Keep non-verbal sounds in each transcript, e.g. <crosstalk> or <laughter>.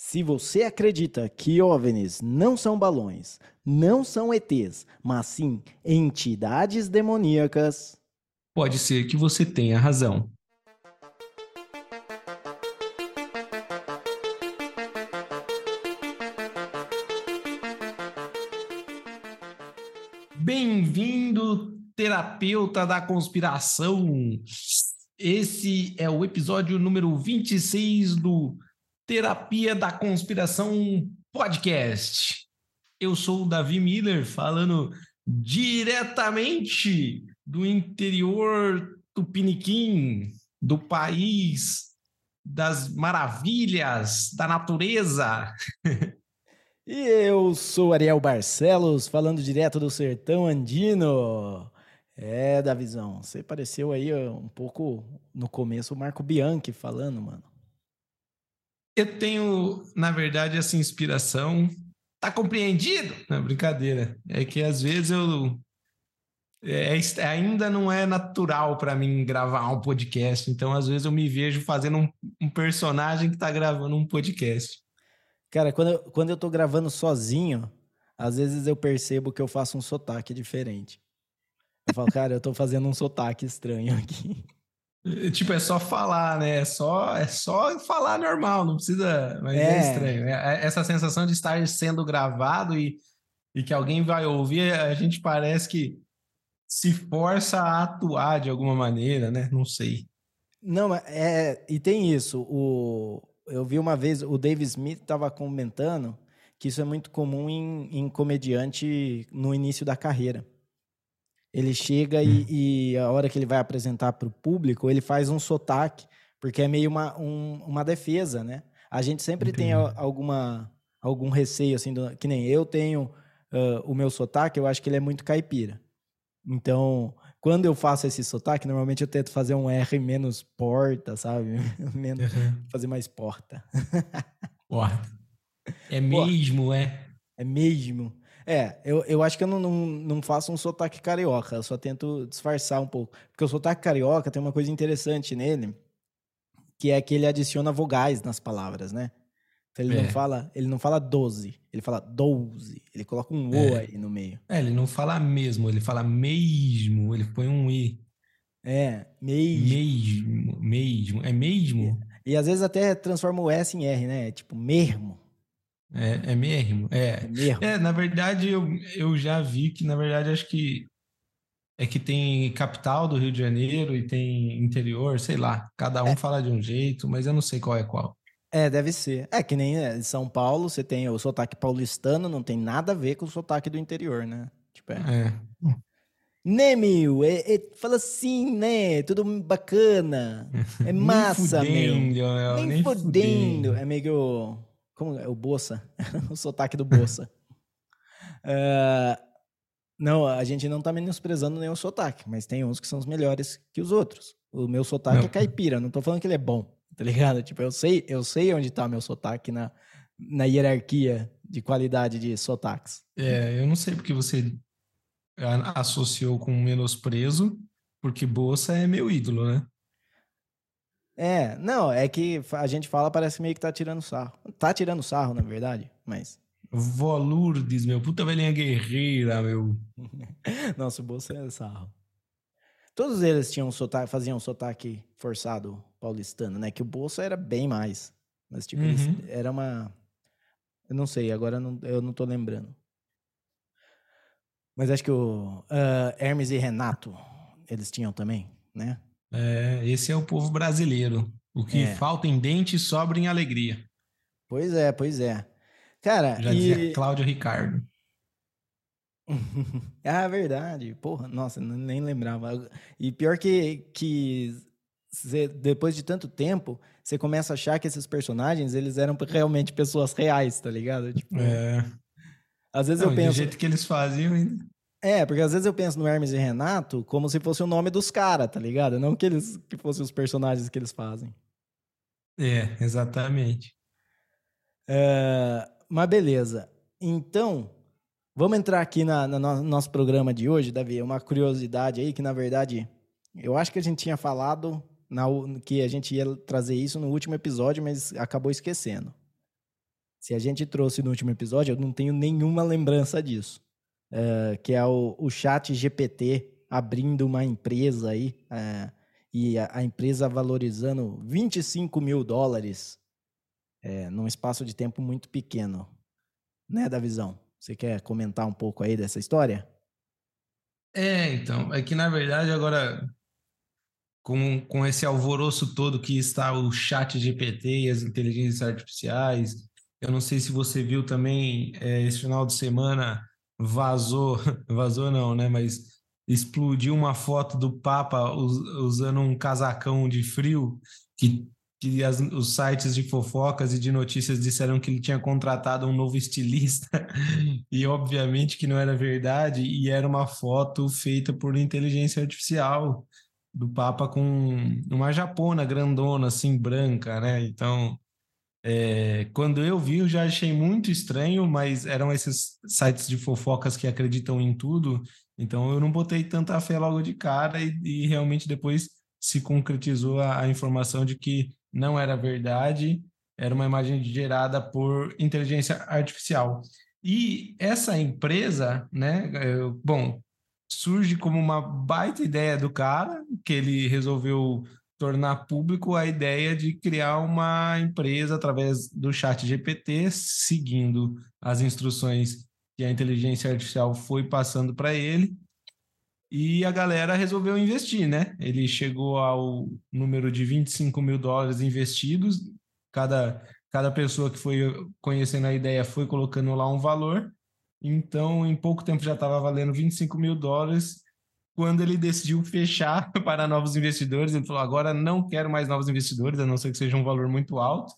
Se você acredita que OVNIs não são balões, não são ETs, mas sim entidades demoníacas, pode ser que você tenha razão. Bem-vindo, terapeuta da conspiração. Esse é o episódio número 26 do Terapia da Conspiração Podcast. Eu sou o Davi Miller, falando diretamente do interior tupiniquim, do país das maravilhas da natureza. <laughs> e eu sou Ariel Barcelos, falando direto do sertão andino. É, Davizão, você pareceu aí um pouco no começo o Marco Bianchi falando, mano. Eu tenho, na verdade, essa inspiração. Tá compreendido? Não, brincadeira. É que às vezes eu. É, é ainda não é natural para mim gravar um podcast. Então, às vezes, eu me vejo fazendo um, um personagem que tá gravando um podcast. Cara, quando eu, quando eu tô gravando sozinho, às vezes eu percebo que eu faço um sotaque diferente. Eu falo, cara, eu tô fazendo um sotaque estranho aqui. Tipo, é só falar, né? É só, é só falar normal, não precisa. Mas é, é estranho. É, é essa sensação de estar sendo gravado e, e que alguém vai ouvir, a gente parece que se força a atuar de alguma maneira, né? Não sei. Não, é, e tem isso. O, eu vi uma vez, o Dave Smith estava comentando que isso é muito comum em, em comediante no início da carreira. Ele chega hum. e, e, a hora que ele vai apresentar para o público, ele faz um sotaque, porque é meio uma, um, uma defesa, né? A gente sempre Entendi. tem alguma, algum receio, assim, do, que nem eu tenho uh, o meu sotaque, eu acho que ele é muito caipira. Então, quando eu faço esse sotaque, normalmente eu tento fazer um R menos porta, sabe? <laughs> menos, uhum. Fazer mais porta. <laughs> Porta. É mesmo, é? É mesmo. É, eu, eu acho que eu não, não, não faço um sotaque carioca, eu só tento disfarçar um pouco. Porque o sotaque carioca tem uma coisa interessante nele, que é que ele adiciona vogais nas palavras, né? Então ele é. não fala, ele não fala 12, ele fala 12. Ele coloca um O é. aí no meio. É, ele não fala mesmo, ele fala mesmo, ele põe um I. É, mesmo. Mesmo, mesmo. É mesmo? E, e às vezes até transforma o S em R, né? Tipo, mesmo. É, é mesmo? É. É, mesmo. é, na verdade, eu, eu já vi que, na verdade, acho que é que tem capital do Rio de Janeiro e tem interior, sei lá. Cada um é. fala de um jeito, mas eu não sei qual é qual. É, deve ser. É que nem é, em São Paulo, você tem o sotaque paulistano, não tem nada a ver com o sotaque do interior, né? Tipo, é. é. Né, meu? É, é, fala assim, né? Tudo bacana. <laughs> É massa, nem fudendo, meu. Nem, nem fudendo. fudendo. É meio como é? O Boça. <laughs> o sotaque do Boça. uh, <laughs> não, a gente não tá menosprezando nenhum sotaque, mas tem uns que são os melhores que os outros. O meu sotaque não. é caipira, não tô falando que ele é bom, tá ligado? Tipo, eu sei, eu sei onde tá meu sotaque na, na hierarquia de qualidade de sotaques. É, eu não sei porque você associou com menosprezo, porque Boça é meu ídolo, né? É, não, é que a gente fala, parece meio que tá tirando sarro. Tá tirando sarro, na verdade, mas. Vó Lourdes, meu, puta velhinha guerreira, meu. <laughs> Nossa, o bolso é sarro. Todos eles tinham sotaque, faziam sotaque forçado paulistano, né? Que o bolso era bem mais. Mas, tipo, uhum. era uma. Eu não sei, agora não, eu não tô lembrando. Mas acho que o uh, Hermes e Renato, eles tinham também, né? É, esse é o povo brasileiro. O que é. falta em dente sobra em alegria. Pois é, pois é. Cara, já e... dizia Cláudio Ricardo. <laughs> ah, verdade. Porra, nossa, nem lembrava. E pior que, que você, depois de tanto tempo, você começa a achar que esses personagens, eles eram realmente pessoas reais, tá ligado? Tipo, é. Às vezes Não, eu penso... Do jeito que eles faziam ainda. É, porque às vezes eu penso no Hermes e Renato como se fosse o nome dos caras, tá ligado? Não que eles que fossem os personagens que eles fazem. É, exatamente. É, mas beleza. Então, vamos entrar aqui na, na no nosso programa de hoje, Davi. Uma curiosidade aí que, na verdade, eu acho que a gente tinha falado na, que a gente ia trazer isso no último episódio, mas acabou esquecendo. se a gente trouxe no último episódio, eu não tenho nenhuma lembrança disso. Uh, que é o, o chat GPT abrindo uma empresa aí, uh, e a, a, empresa valorizando 25 mil dólares uh, num espaço de tempo muito pequeno. Né, da visão? Você quer comentar um pouco aí dessa história? É, então, é que na verdade agora com, com esse alvoroço todo que está o chat GPT e as inteligências artificiais, eu não sei se você viu também é, esse final de semana vazou, <laughs> vazou não, né? Mas explodiu uma foto do Papa usando um casacão de frio que, que as, os sites de fofocas e de notícias disseram que ele tinha contratado um novo estilista <laughs> e obviamente que não era verdade e era uma foto feita por inteligência artificial do Papa com uma japona grandona assim branca, né? Então é, quando eu vi, eu já achei muito estranho, mas eram esses sites de fofocas que acreditam em tudo, então eu não botei tanta fé logo de cara e, e realmente depois se concretizou a, a, informação de que não era verdade, era uma imagem gerada por inteligência artificial. E essa empresa, né, bom, surge como uma baita ideia do cara, que ele resolveu tornar público a ideia de criar uma empresa através do chat GPT, seguindo as instruções que a inteligência artificial foi passando para ele. E a galera resolveu investir, né? Ele chegou ao número de 25 mil dólares investidos. Cada, cada pessoa que foi conhecendo a ideia foi colocando lá um valor. Então, em pouco tempo já estava valendo 25 mil dólares quando ele decidiu fechar <laughs> para novos investidores, ele falou: agora não quero mais novos investidores, a não ser que seja um valor muito alto.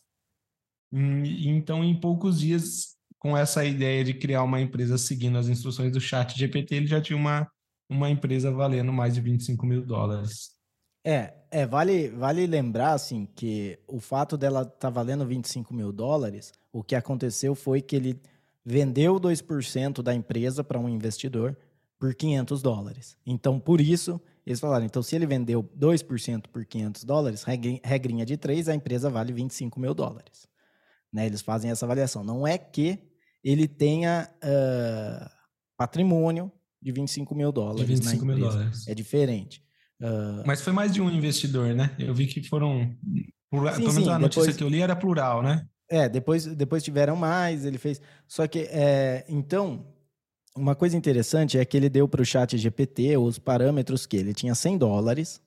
Então, em poucos dias, com essa ideia de criar uma empresa seguindo as instruções do chat GPT, ele já tinha uma, uma empresa valendo mais de 25 mil dólares. É, é vale, vale lembrar assim que o fato dela estar tá valendo 25 mil dólares, o que aconteceu foi que ele vendeu 2% da empresa para um investidor por 500 dólares. Então, por isso, eles falaram, então se ele vendeu 2% por 500 dólares, regrinha de 3, a empresa vale 25 mil dólares. Né? Eles fazem essa avaliação. Não é que ele tenha uh, patrimônio de 25 mil dólares. De 25 mil dólares. É diferente. Uh... Mas foi mais de um investidor, né? Eu vi que foram. Sim, pelo menos sim, a notícia depois... que eu li era plural, né? É, depois, depois tiveram mais, ele fez. Só que, é, então, uma coisa interessante é que ele deu para o chat GPT os parâmetros que ele tinha 100 dólares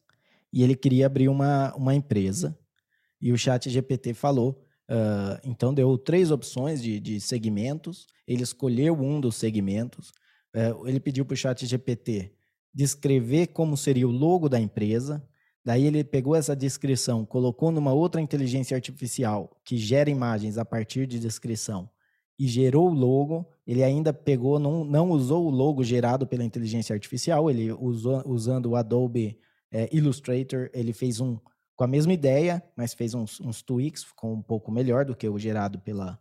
e ele queria abrir uma, uma empresa. E o chat GPT falou, uh, então deu três opções de, de segmentos, ele escolheu um dos segmentos, uh, ele pediu para o chat GPT descrever como seria o logo da empresa, daí ele pegou essa descrição, colocou numa outra inteligência artificial que gera imagens a partir de descrição e gerou o logo. Ele ainda pegou, não, não usou o logo gerado pela inteligência artificial, ele usou usando o Adobe é, Illustrator, ele fez um com a mesma ideia, mas fez uns, uns tweaks, ficou um pouco melhor do que o gerado pela,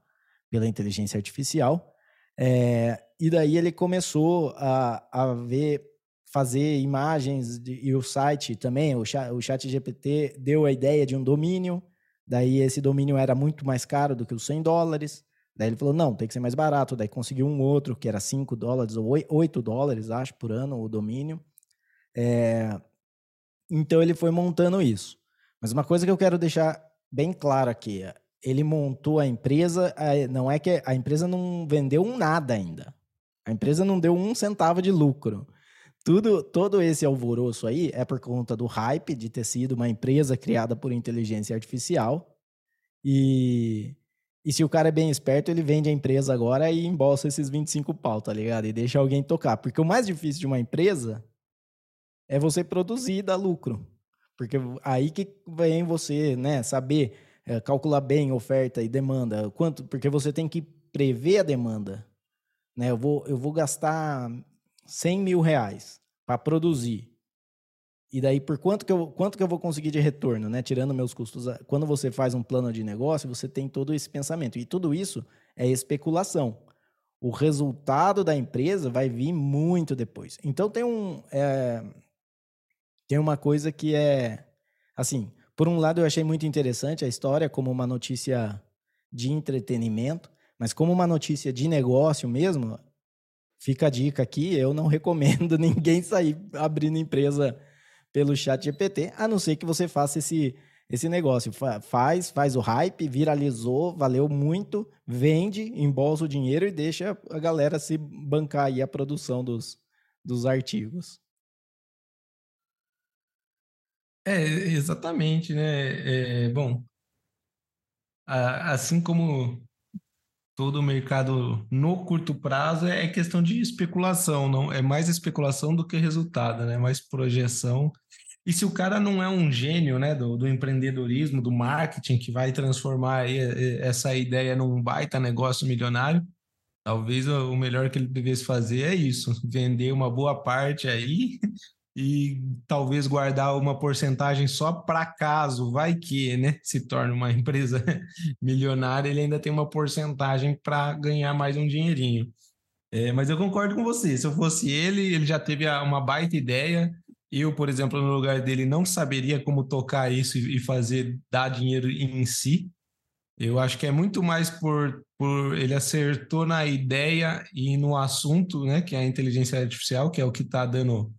pela inteligência artificial. É, e daí ele começou a, a ver, fazer imagens de, e o site também, o chat, o chat GPT deu a ideia de um domínio, daí esse domínio era muito mais caro do que os 100 dólares. Daí ele falou, não, tem que ser mais barato. Daí conseguiu um outro que era 5 dólares ou 8 dólares, acho, por ano, o domínio. É... Então ele foi montando isso. Mas uma coisa que eu quero deixar bem claro aqui, ele montou a empresa, não é que a empresa não vendeu um nada ainda. A empresa não deu um centavo de lucro. Tudo, todo esse alvoroço aí é por conta do hype de ter sido uma empresa criada por inteligência artificial. E e se o cara é bem esperto, ele vende a empresa agora e embolsa esses 25 pau, tá ligado? E deixa alguém tocar. Porque o mais difícil de uma empresa é você produzir e dar lucro. Porque aí que vem você, né, saber é, calcular bem oferta e demanda. Quanto, porque você tem que prever a demanda. Né? Eu, vou, eu vou gastar 100 mil reais para produzir. E daí, por quanto que, eu, quanto que eu vou conseguir de retorno, né? Tirando meus custos. Quando você faz um plano de negócio, você tem todo esse pensamento. E tudo isso é especulação. O resultado da empresa vai vir muito depois. Então, tem um. É, tem uma coisa que é. Assim, por um lado, eu achei muito interessante a história como uma notícia de entretenimento, Mas como uma notícia de negócio mesmo, fica a dica aqui, eu não <laughs> recomendo ninguém sair abrindo empresa pelo chat GPT, a não ser que você faça esse, esse negócio. Faz, faz o hype, viralizou, valeu muito, vende, embolsa o dinheiro e deixa a galera se bancar aí a produção dos, dos artigos. É, exatamente, né? É, bom, assim como todo o mercado no curto prazo é questão de especulação, não é mais especulação do que resultado, né? Mais projeção. E se o cara não é um gênio, né, do, do empreendedorismo, do marketing que vai transformar essa ideia num baita negócio milionário, talvez o melhor que ele devesse fazer é isso, <laughs> vender uma boa parte aí e talvez guardar uma porcentagem só para caso, vai que, né, se torne uma <laughs> empresa milionária, ele ainda tem uma porcentagem para ganhar mais um dinheirinho. É, mas eu concordo com você, se eu fosse ele, ele já teve uma baita ideia, eu, por exemplo, no lugar dele, não saberia como tocar isso e fazer dar dinheiro em si. Eu acho que é muito mais por, por ele acertou na ideia e no assunto, né, que é a inteligência artificial, que é o que está dando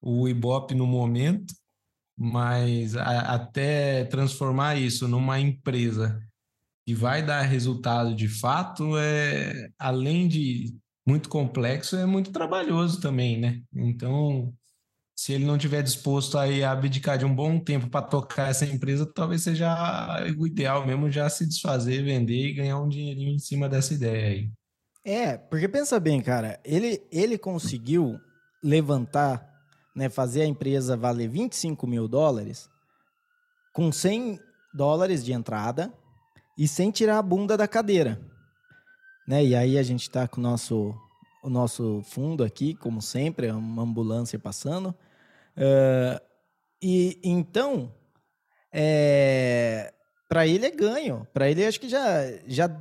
o Ibope no momento, mas a, até transformar isso numa empresa que vai dar resultado de fato, é além de muito complexo, é muito trabalhoso também, né? Então, se ele não tiver disposto a abdicar de um bom tempo para tocar essa empresa, talvez seja o ideal mesmo já se desfazer, vender e ganhar um dinheirinho em cima dessa ideia aí. É, porque pensa bem, cara, ele, ele conseguiu levantar né, fazer a empresa valer 25 mil dólares com 100 dólares de entrada e sem tirar a bunda da cadeira. Né? E aí a gente está com o nosso, o nosso fundo aqui, como sempre, é uma ambulância passando. Uh, e então, é, para ele é ganho. Para ele, acho que já, já,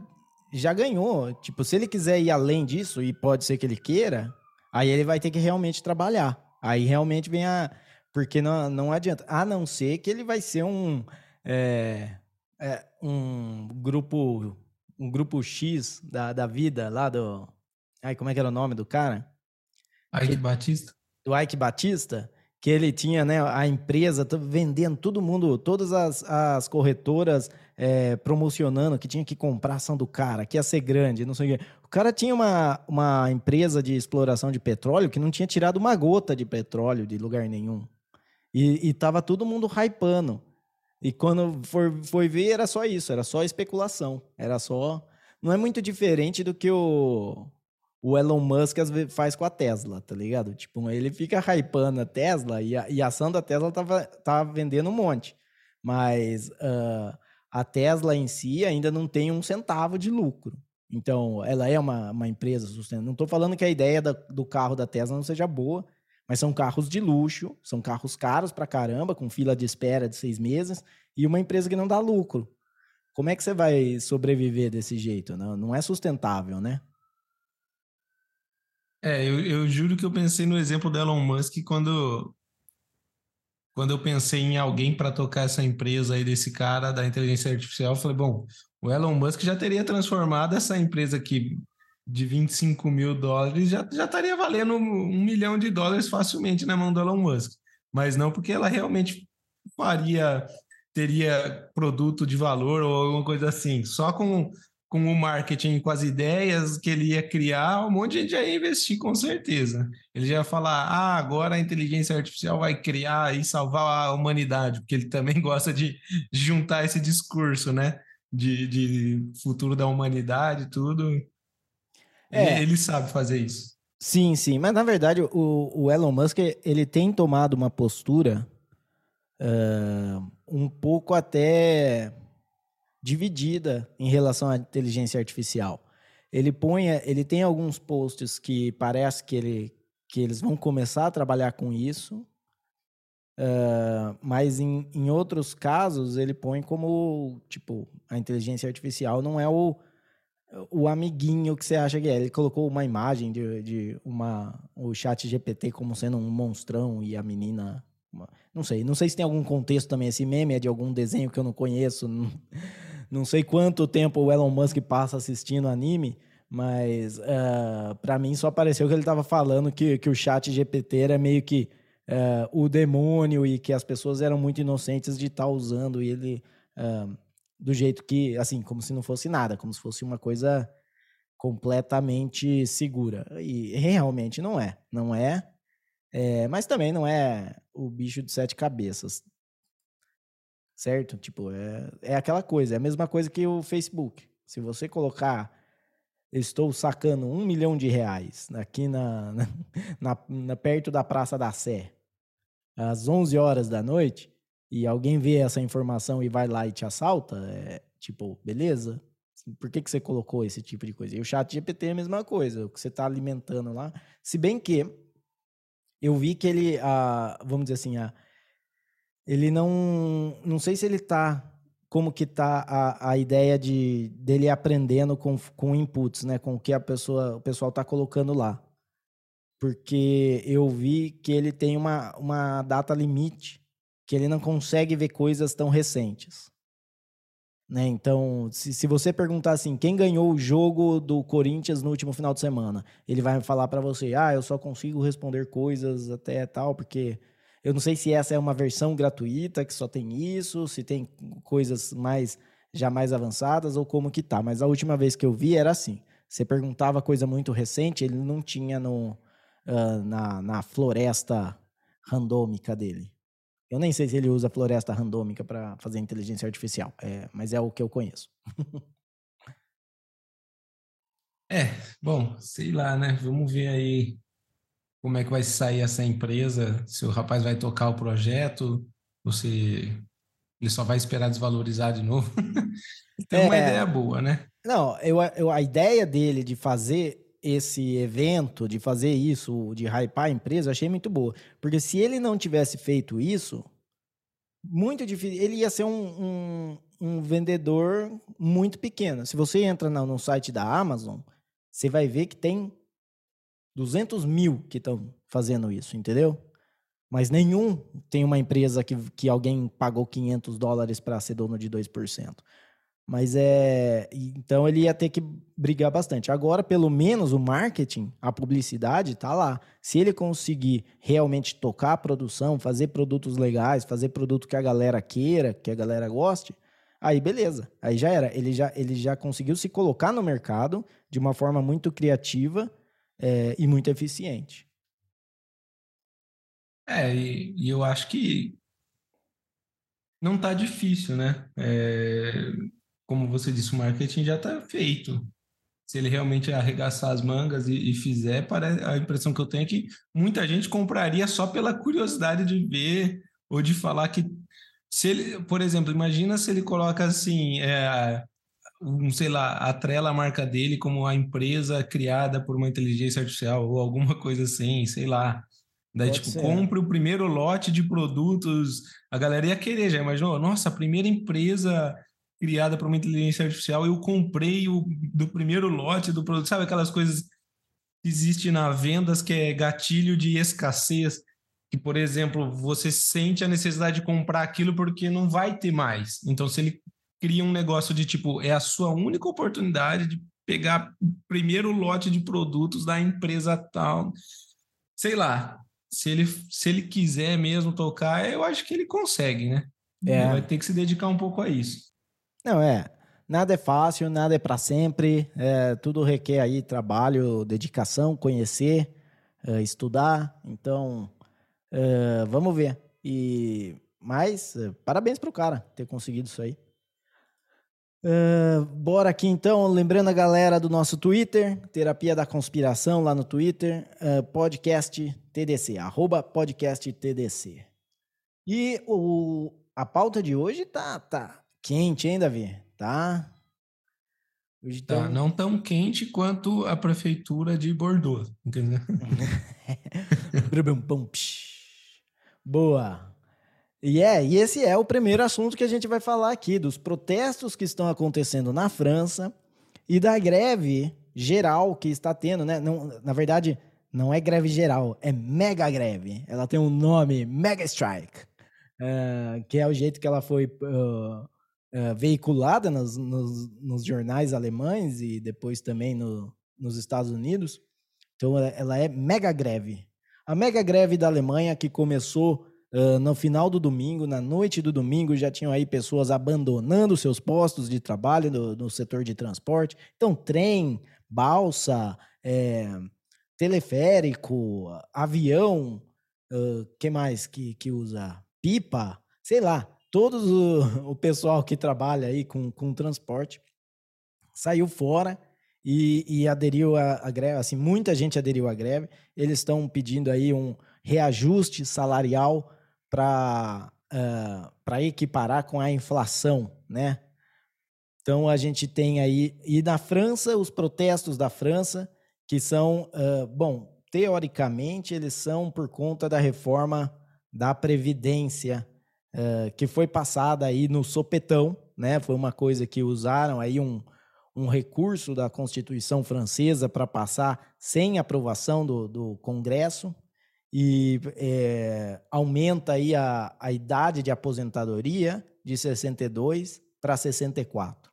já ganhou. Tipo, se ele quiser ir além disso, e pode ser que ele queira, aí ele vai ter que realmente trabalhar. Aí realmente vem a. Porque não, não adianta. A não ser que ele vai ser um. É, é, um grupo. Um grupo X da, da vida lá do. Ai, como é que era o nome do cara? Ike Batista. Do Ike Batista, que ele tinha, né, a empresa vendendo todo mundo, todas as, as corretoras é, promocionando que tinha que comprar ação do cara, que ia ser grande, não sei o quê. O cara tinha uma, uma empresa de exploração de petróleo que não tinha tirado uma gota de petróleo de lugar nenhum. E, e tava todo mundo hypando. E quando for, foi ver, era só isso, era só especulação. Era só. Não é muito diferente do que o, o Elon Musk faz com a Tesla, tá ligado? Tipo, ele fica hypando a Tesla e a, e a ação da Tesla tava, tava vendendo um monte. Mas uh, a Tesla em si ainda não tem um centavo de lucro. Então, ela é uma, uma empresa sustentável. Não estou falando que a ideia da, do carro da Tesla não seja boa, mas são carros de luxo, são carros caros pra caramba, com fila de espera de seis meses, e uma empresa que não dá lucro. Como é que você vai sobreviver desse jeito? Não, não é sustentável, né? É, eu, eu juro que eu pensei no exemplo do Elon Musk quando quando eu pensei em alguém para tocar essa empresa aí desse cara da inteligência artificial, eu falei, bom, o Elon Musk já teria transformado essa empresa aqui de 25 mil dólares, já, já estaria valendo um milhão de dólares facilmente na mão do Elon Musk. Mas não porque ela realmente faria, teria produto de valor ou alguma coisa assim. Só com com o marketing, com as ideias que ele ia criar, um monte de gente ia investir com certeza. Ele já ia falar: ah, agora a inteligência artificial vai criar e salvar a humanidade, porque ele também <laughs> gosta de juntar esse discurso, né? De, de futuro da humanidade tudo. É. Ele, ele sabe fazer isso. Sim, sim. Mas na verdade, o, o Elon Musk ele tem tomado uma postura uh, um pouco até dividida em relação à inteligência artificial. Ele põe, ele tem alguns posts que parece que, ele, que eles vão começar a trabalhar com isso, uh, mas em, em outros casos ele põe como, tipo, a inteligência artificial não é o, o amiguinho que você acha que é. Ele colocou uma imagem de, de uma, o chat GPT como sendo um monstrão e a menina... Uma, não sei, não sei se tem algum contexto também. Esse meme é de algum desenho que eu não conheço. <laughs> Não, não sei quanto tempo o Elon Musk passa assistindo anime, mas uh, ah, para mim só pareceu que ele estava falando que, que o chat GPT era meio que uh, o demônio e que as pessoas eram muito inocentes de estar tá usando ele uh, do jeito que, assim, como se não fosse nada, como se fosse uma coisa completamente segura. E realmente não é. Não é. é mas também não é o bicho de sete cabeças certo? Tipo, é, é aquela coisa, é a mesma coisa que o Facebook. Se você colocar, estou sacando um milhão de reais aqui na, <laughs> na, na, perto da Praça da Sé, às 11 horas da noite, e alguém vê essa informação e vai lá e te assalta, é tipo, beleza? Por que, que você colocou esse tipo de coisa? E o chat GPT é a mesma coisa, o que você está alimentando lá. Se bem que eu vi que ele, a, vamos dizer assim, a, ele não. Não sei se ele tá. Como que tá a, a ideia de dele aprendendo com, com inputs, né? Com o que a pessoa, o pessoal tá colocando lá. Porque eu vi que ele tem uma, uma data limite, que ele não consegue ver coisas tão recentes. Né? Então, se, se você perguntar assim, quem ganhou o jogo do Corinthians no último final de semana, ele vai falar para você, ah, eu só consigo responder coisas até tal, porque eu não sei se essa é uma versão gratuita que só tem isso, se tem coisas mais já mais avançadas ou como que tá. Mas a última vez que eu vi era assim. Você perguntava coisa muito recente, ele não tinha no, uh, na, na floresta randômica dele. Eu nem sei se ele usa floresta randômica para fazer inteligência artificial, é, mas é o que eu conheço. <laughs> é, bom, sei lá, né? Vamos ver aí como é que vai sair essa empresa, se o rapaz vai tocar o projeto, ou se ele só vai esperar desvalorizar de novo. <laughs> Tem é, uma ideia boa, né? Não, eu, eu, a ideia dele de fazer esse evento, de fazer isso, de hypar a empresa, achei muito boa. Porque se ele não tivesse feito isso, muito difícil. Ele ia ser um, um, um vendedor muito pequeno. Se você entra no, no site da Amazon, você vai ver que tem 200 mil que estão fazendo isso, entendeu? Mas nenhum tem uma empresa que, que alguém pagou 500 dólares para ser dono de 2%. Mas é. Então ele ia ter que brigar bastante. Agora, pelo menos, o marketing, a publicidade, tá lá. Se ele conseguir realmente tocar a produção, fazer produtos legais, fazer produto que a galera queira, que a galera goste, aí beleza. Aí já era. Ele já, ele já conseguiu se colocar no mercado de uma forma muito criativa é, e muito eficiente. É, e, e eu acho que não está difícil, né? É, como você disse, o marketing já está feito. Se ele realmente arregaçar as mangas e, e, fizer, para a impressão que eu tenho é que muita gente compraria só pela curiosidade de ver ou de falar que se ele, por exemplo, imagina se ele coloca assim, é, um, sei lá, atrela a marca dele como a empresa criada por uma inteligência artificial ou alguma coisa assim, sei lá. Daí, Pode tipo, ser. compre o primeiro lote de produtos. A galera ia querer, já imaginou? Nossa, a primeira empresa criada por uma inteligência artificial, eu comprei o do primeiro lote do produto. Sabe aquelas coisas que existem na vendas que é gatilho de escassez? Que, por exemplo, você sente a necessidade de comprar aquilo porque não vai ter mais. Então, se ele cria um negócio de tipo, é a sua única oportunidade de pegar o primeiro lote de produtos da empresa tal. Sei lá, se ele, se ele quiser mesmo tocar, eu acho que ele consegue, né? É. Ele vai ter que se dedicar um pouco a isso. Não, é. Nada é fácil, nada é para sempre. É, tudo requer aí trabalho, dedicação, conhecer, é, estudar. Então, é, vamos ver. E mas é, parabéns pro cara ter conseguido isso aí. Uh, bora aqui então, lembrando a galera do nosso Twitter, Terapia da Conspiração lá no Twitter, uh, podcast TDC, arroba podcast TDC. E o, a pauta de hoje tá, tá quente, hein, Davi? Tá? Hoje tá, tá não tão quente quanto a prefeitura de Bordeaux, entendeu? <laughs> Boa. E é, e esse é o primeiro assunto que a gente vai falar aqui, dos protestos que estão acontecendo na França e da greve geral que está tendo, né? Não, na verdade, não é greve geral, é mega greve. Ela tem um nome, Mega Strike, uh, que é o jeito que ela foi uh, uh, veiculada nos, nos, nos, jornais alemães e depois também no, nos Estados Unidos. Então, ela é mega greve. A mega greve da Alemanha, que começou uh, no final do domingo, na noite do domingo, já tinham aí pessoas abandonando seus postos de trabalho no, no setor de transporte. Então, trem, balsa, é, teleférico, avião, uh, que mais que, que usa? Pipa, sei lá, todo o, o pessoal que trabalha aí com, com transporte saiu fora e, e aderiu à greve, assim, muita gente aderiu à greve. Eles estão pedindo aí um reajuste salarial para uh, para equiparar com a inflação, né? Então a gente tem aí e na França os protestos da França que são uh, bom teoricamente eles são por conta da reforma da previdência uh, que foi passada aí no sopetão, né? Foi uma coisa que usaram aí um um recurso da Constituição francesa para passar sem aprovação do, do Congresso e é, aumenta aí a, a idade de aposentadoria de 62 para 64.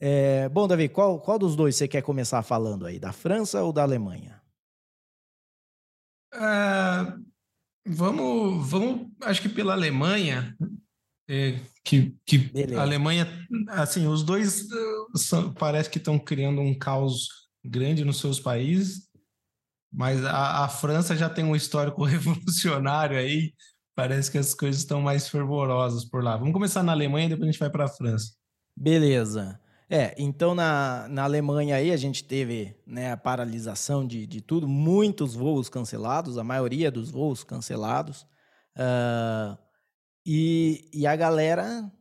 É, bom, Davi, qual, qual dos dois você quer começar falando aí, da França ou da Alemanha? Uh, vamos, vamos, acho que pela Alemanha, é, que, que a Alemanha, assim, os dois uh, são, parece que estão criando um caos grande nos seus países, mas a, a, França já tem um histórico <laughs> revolucionário aí, parece que as coisas estão mais fervorosas por lá. Vamos começar na Alemanha depois a gente vai para a França. Beleza. É, então na, na Alemanha aí a gente teve né, a paralisação de, de tudo, muitos voos cancelados, a maioria dos voos cancelados. Uh, e, e a galera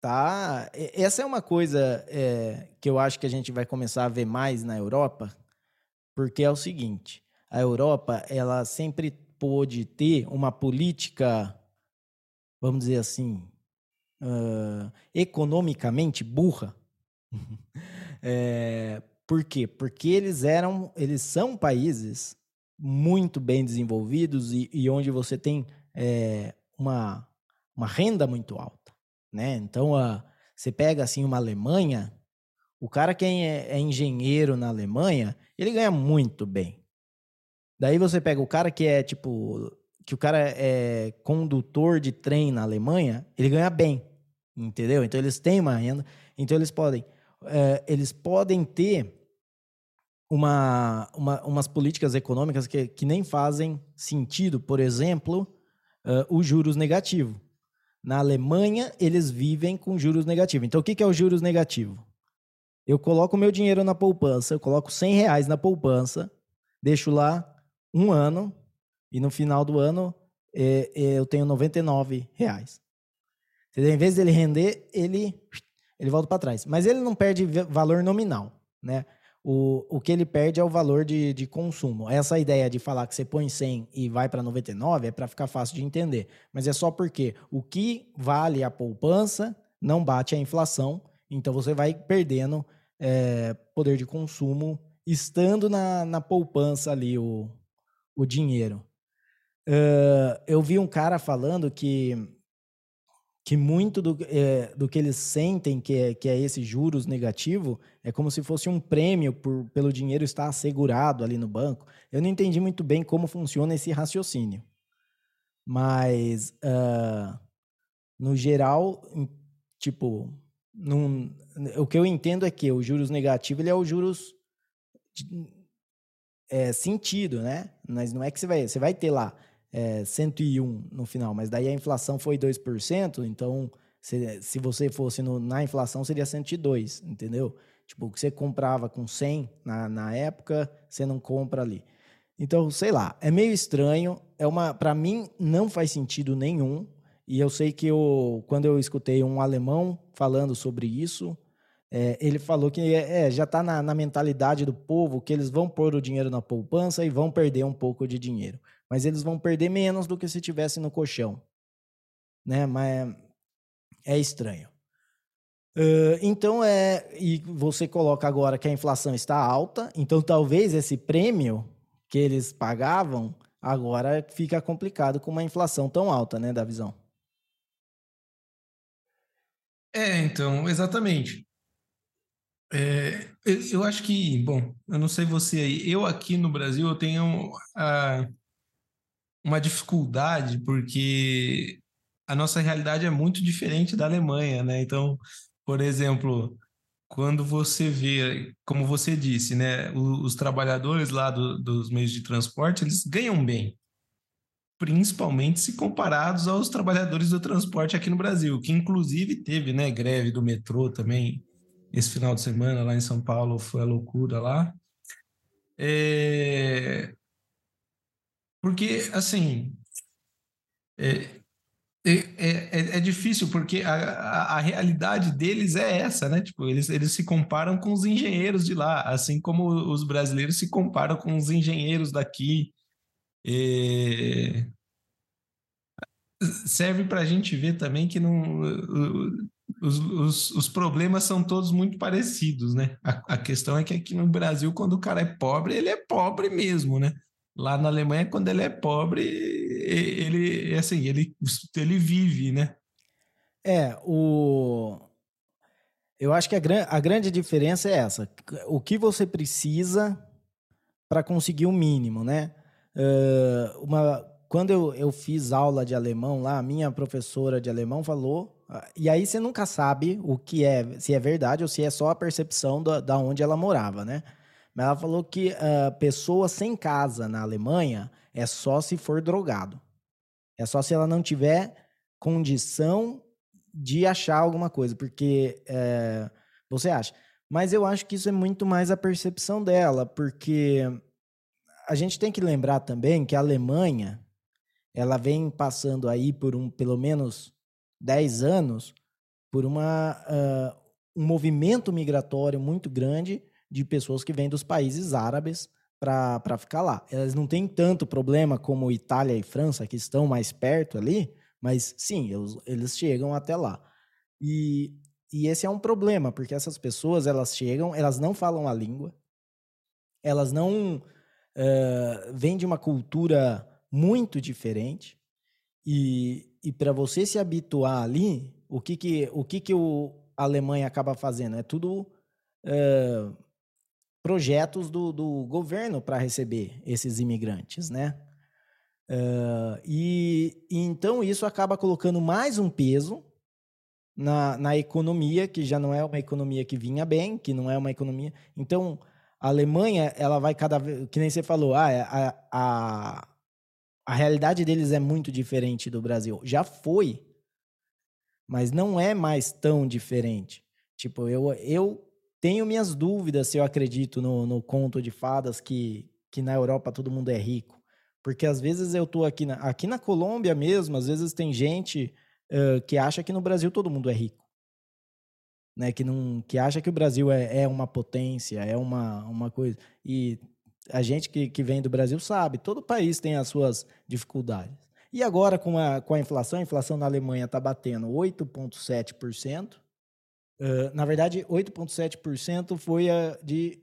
tá. Essa é uma coisa é, que eu acho que a gente vai começar a ver mais na Europa, porque é o seguinte: a Europa ela sempre pôde ter uma política, vamos dizer assim, uh, economicamente burra. <laughs> é, por quê? Porque eles eram, eles são países muito bem desenvolvidos e, e onde você tem é, uma, uma renda muito alta, né? Então, a, você pega assim uma Alemanha, o cara que é, é engenheiro na Alemanha, ele ganha muito bem. Daí você pega o cara que é tipo que o cara é condutor de trem na Alemanha, ele ganha bem, entendeu? Então eles têm uma renda, então eles podem é, eles podem ter uma, uma, umas políticas econômicas que, que nem fazem sentido. Por exemplo, uh, o juros negativo. Na Alemanha, eles vivem com juros negativos. Então, o que, que é o juros negativo? Eu coloco meu dinheiro na poupança, eu coloco 100 reais na poupança, deixo lá um ano e no final do ano é, é, eu tenho 99 reais. Entendeu? Em vez dele render, ele, ele volta para trás. Mas ele não perde valor nominal, né? o, o que ele perde é o valor de, de consumo. Essa ideia de falar que você põe 100 e vai para 99 é para ficar fácil de entender. Mas é só porque o que vale a poupança não bate a inflação, então você vai perdendo é, poder de consumo estando na, na poupança ali o, o dinheiro. Uh, eu vi um cara falando que que muito do, é, do que eles sentem que é, que é esse juros negativo é como se fosse um prêmio por, pelo dinheiro estar assegurado ali no banco. Eu não entendi muito bem como funciona esse raciocínio. Mas, uh, no geral, tipo, num, o que eu entendo é que o juros negativo ele é o juros de, é, sentido, né? Mas não é que você vai, você vai ter lá é, 101 no final, mas daí a inflação foi 2%, então se, se você fosse no, na inflação seria 102, entendeu? Tipo, o que você comprava com 100 na, na época, você não compra ali. Então, sei lá, é meio estranho, é uma para mim não faz sentido nenhum, e eu sei que eu, quando eu escutei um alemão falando sobre isso, é, ele falou que é, já está na, na, mentalidade do povo que eles vão pôr o dinheiro na poupança e vão perder um pouco de dinheiro mas eles vão perder menos do que se tivesse no colchão, né? Mas é estranho. Uh, então é e você coloca agora que a inflação está alta, então talvez esse prêmio que eles pagavam agora fica complicado com uma inflação tão alta, né, da visão. É, então, exatamente. É, eu acho que, bom, eu não sei você aí, eu aqui no Brasil eu tenho a, uma dificuldade porque a nossa realidade é muito diferente da Alemanha, né? Então, por exemplo, quando você vê, como você disse, né, os, os trabalhadores lá do, dos meios de transporte, eles ganham bem, principalmente se comparados aos trabalhadores do transporte aqui no Brasil, que inclusive teve, né, greve do metrô também esse final de semana lá em São Paulo, foi a loucura lá. É... Porque, assim, é, é, é, é, difícil porque a, a, a, realidade deles é essa, né? Tipo, eles, eles se comparam com os engenheiros de lá, assim como os brasileiros se comparam com os engenheiros daqui. É... Serve para a gente ver também que não, os, os, os, problemas são todos muito parecidos, né? A, a questão é que aqui no Brasil, quando o cara é pobre, ele é pobre mesmo, né? Lá na Alemanha, quando ele é pobre, ele assim, ele, ele vive, né? É, o eu acho que a, gran... a grande diferença é essa. O que você precisa para conseguir o mínimo, né? Uh, uma... Quando eu, eu fiz aula de alemão lá, a minha professora de alemão falou, ah, e aí você nunca sabe o que é, se é verdade ou se é só a percepção da, da onde ela morava, né? Mas ela falou que uh, pessoa sem casa na Alemanha é só se for drogado. É só se ela não tiver condição de achar alguma coisa, porque é, você acha. Mas eu acho que isso é muito mais a percepção dela, porque a gente tem que lembrar também que a Alemanha ela vem passando aí por um pelo menos 10 anos por uma, uh, um movimento migratório muito grande de pessoas que vêm dos países árabes para ficar lá. Elas não têm tanto problema como Itália e França, que estão mais perto ali, mas sim, eles, eles chegam até lá. E, e esse é um problema, porque essas pessoas, elas chegam, elas não falam a língua, elas não uh, vêm de uma cultura muito diferente, e, e para você se habituar ali, o que que o, que que o a Alemanha acaba fazendo? É tudo uh, projetos do, do governo para receber esses imigrantes, né? Uh, e, então isso acaba colocando mais um peso na, na economia, que já não é uma economia que vinha bem, que não é uma economia. Então, a Alemanha, ela vai cada vez, que nem você falou, ah, é, a, a, a realidade deles é muito diferente do Brasil. Já foi, mas não é mais tão diferente. Tipo, eu, eu tenho minhas dúvidas se eu acredito no, no conto de fadas que, que na Europa todo mundo é rico. Porque às vezes eu tô aqui na, aqui na Colômbia mesmo, às vezes tem gente uh, que acha que no Brasil todo mundo é rico. Né, que, não, que acha que o Brasil é, é uma potência, é uma, uma coisa. E a gente que, que vem do Brasil sabe, todo país tem as suas dificuldades. E agora, com a, com a inflação, a inflação na Alemanha está batendo 8,7%, na verdade, 8,7% foi a de,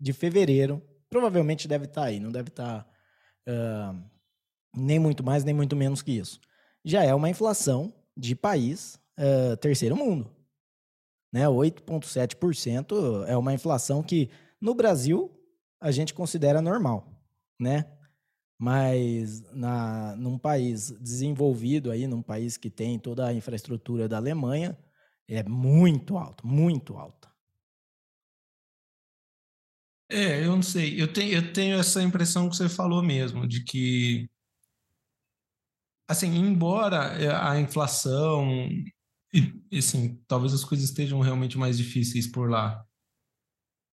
de fevereiro. Provavelmente deve estar tá aí, não deve estar tá, uh, nem muito mais, nem muito menos que isso. Já é uma inflação de país uh, terceiro mundo. Né? 8,7% é uma inflação que no Brasil a gente considera normal, né? Mas na, num país desenvolvido aí, num país que tem toda a infraestrutura da Alemanha, é muito alto, muito alta. É, eu não sei. Eu tenho, eu tenho essa impressão que você falou mesmo, de que, assim, embora é, a inflação, e, assim, talvez as coisas estejam realmente mais difíceis por lá,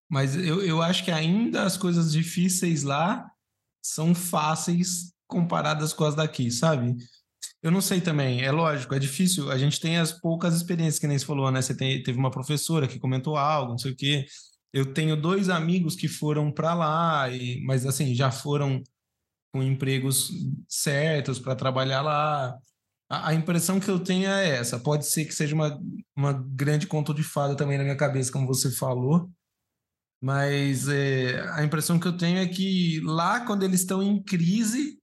mas eu, eu acho que ainda as coisas difíceis lá são fáceis comparadas com as daqui, sabe? Eu não sei também, é lógico, é difícil. A gente tem as poucas experiências que nem você falou, né? Você tem, teve uma professora que comentou algo, não sei o quê. Eu tenho dois amigos que foram para lá, e, mas assim, já foram com empregos certos para trabalhar lá. A, a, impressão que eu tenho é essa. Pode ser que seja uma, uma grande conto de fada também na minha cabeça, como você falou. Mas é, a impressão que eu tenho é que lá, quando eles estão em crise,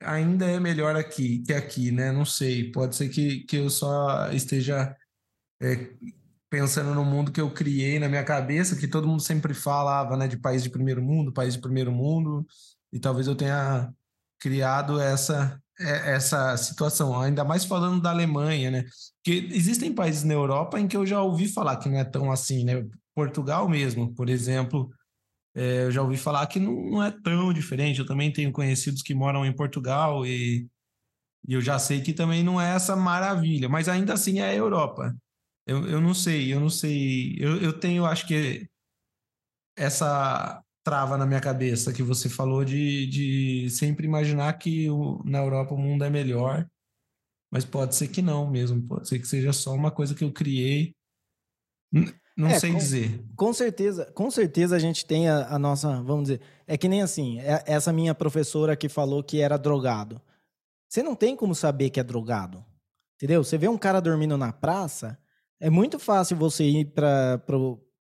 ainda é melhor aqui que aqui, né? Não sei. Pode ser que, que eu só esteja é, pensando no mundo que eu criei na minha cabeça, que todo mundo sempre falava, né, de país de primeiro mundo, país de primeiro mundo, e talvez eu tenha criado essa é, essa situação, ainda mais falando da Alemanha, né? Porque existem países na Europa em que eu já ouvi falar que não é tão assim, né? Portugal mesmo, por exemplo, é, eu já ouvi falar que não, não, é tão diferente. Eu também tenho conhecidos que moram em Portugal e, e eu já sei que também não é essa maravilha, mas ainda assim é a Europa. Eu, eu não sei, eu não sei. Eu, eu tenho, acho que essa trava na minha cabeça que você falou de, de sempre imaginar que o, na Europa o mundo é melhor, mas pode ser que não mesmo, pode ser que seja só uma coisa que eu criei. Não é, sei com, dizer. Com certeza, com certeza a gente tem a, a, nossa, vamos dizer, é que nem assim, é, essa minha professora que falou que era drogado. Você não tem como saber que é drogado. Entendeu? Você vê um cara dormindo na praça, é muito fácil você ir para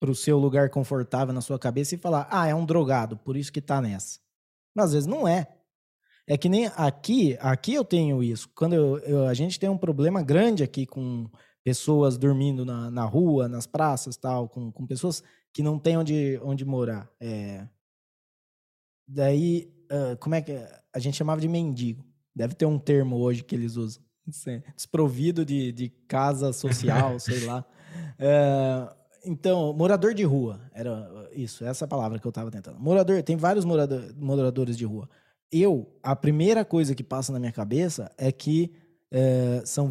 o seu lugar confortável na sua cabeça e falar: ah, é um drogado, por isso que tá nessa. Mas às vezes não é. É que nem aqui, aqui eu tenho isso. Quando eu, eu, a gente tem um problema grande aqui com pessoas dormindo na, na rua, nas praças, tal, com, com pessoas que não têm onde, onde morar. É... Daí, uh, como é que a gente chamava de mendigo? Deve ter um termo hoje que eles usam. Desprovido de, de casa social, <laughs> sei lá. Uh, então, morador de rua, era isso, essa palavra que eu estava tentando. Morador, tem vários morador, moradores de rua. Eu, a primeira coisa que passa na minha cabeça é que é, são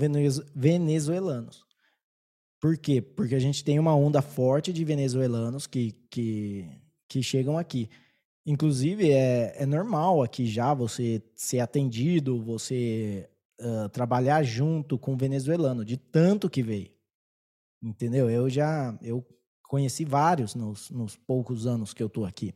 venezuelanos. Por quê? Porque a gente tem uma onda forte de venezuelanos que, que, que chegam aqui. Inclusive, é, é normal aqui já você ser atendido, você uh, trabalhar junto com venezuelano, de tanto que veio. Entendeu? Eu já eu conheci vários nos, nos poucos anos que eu tô aqui.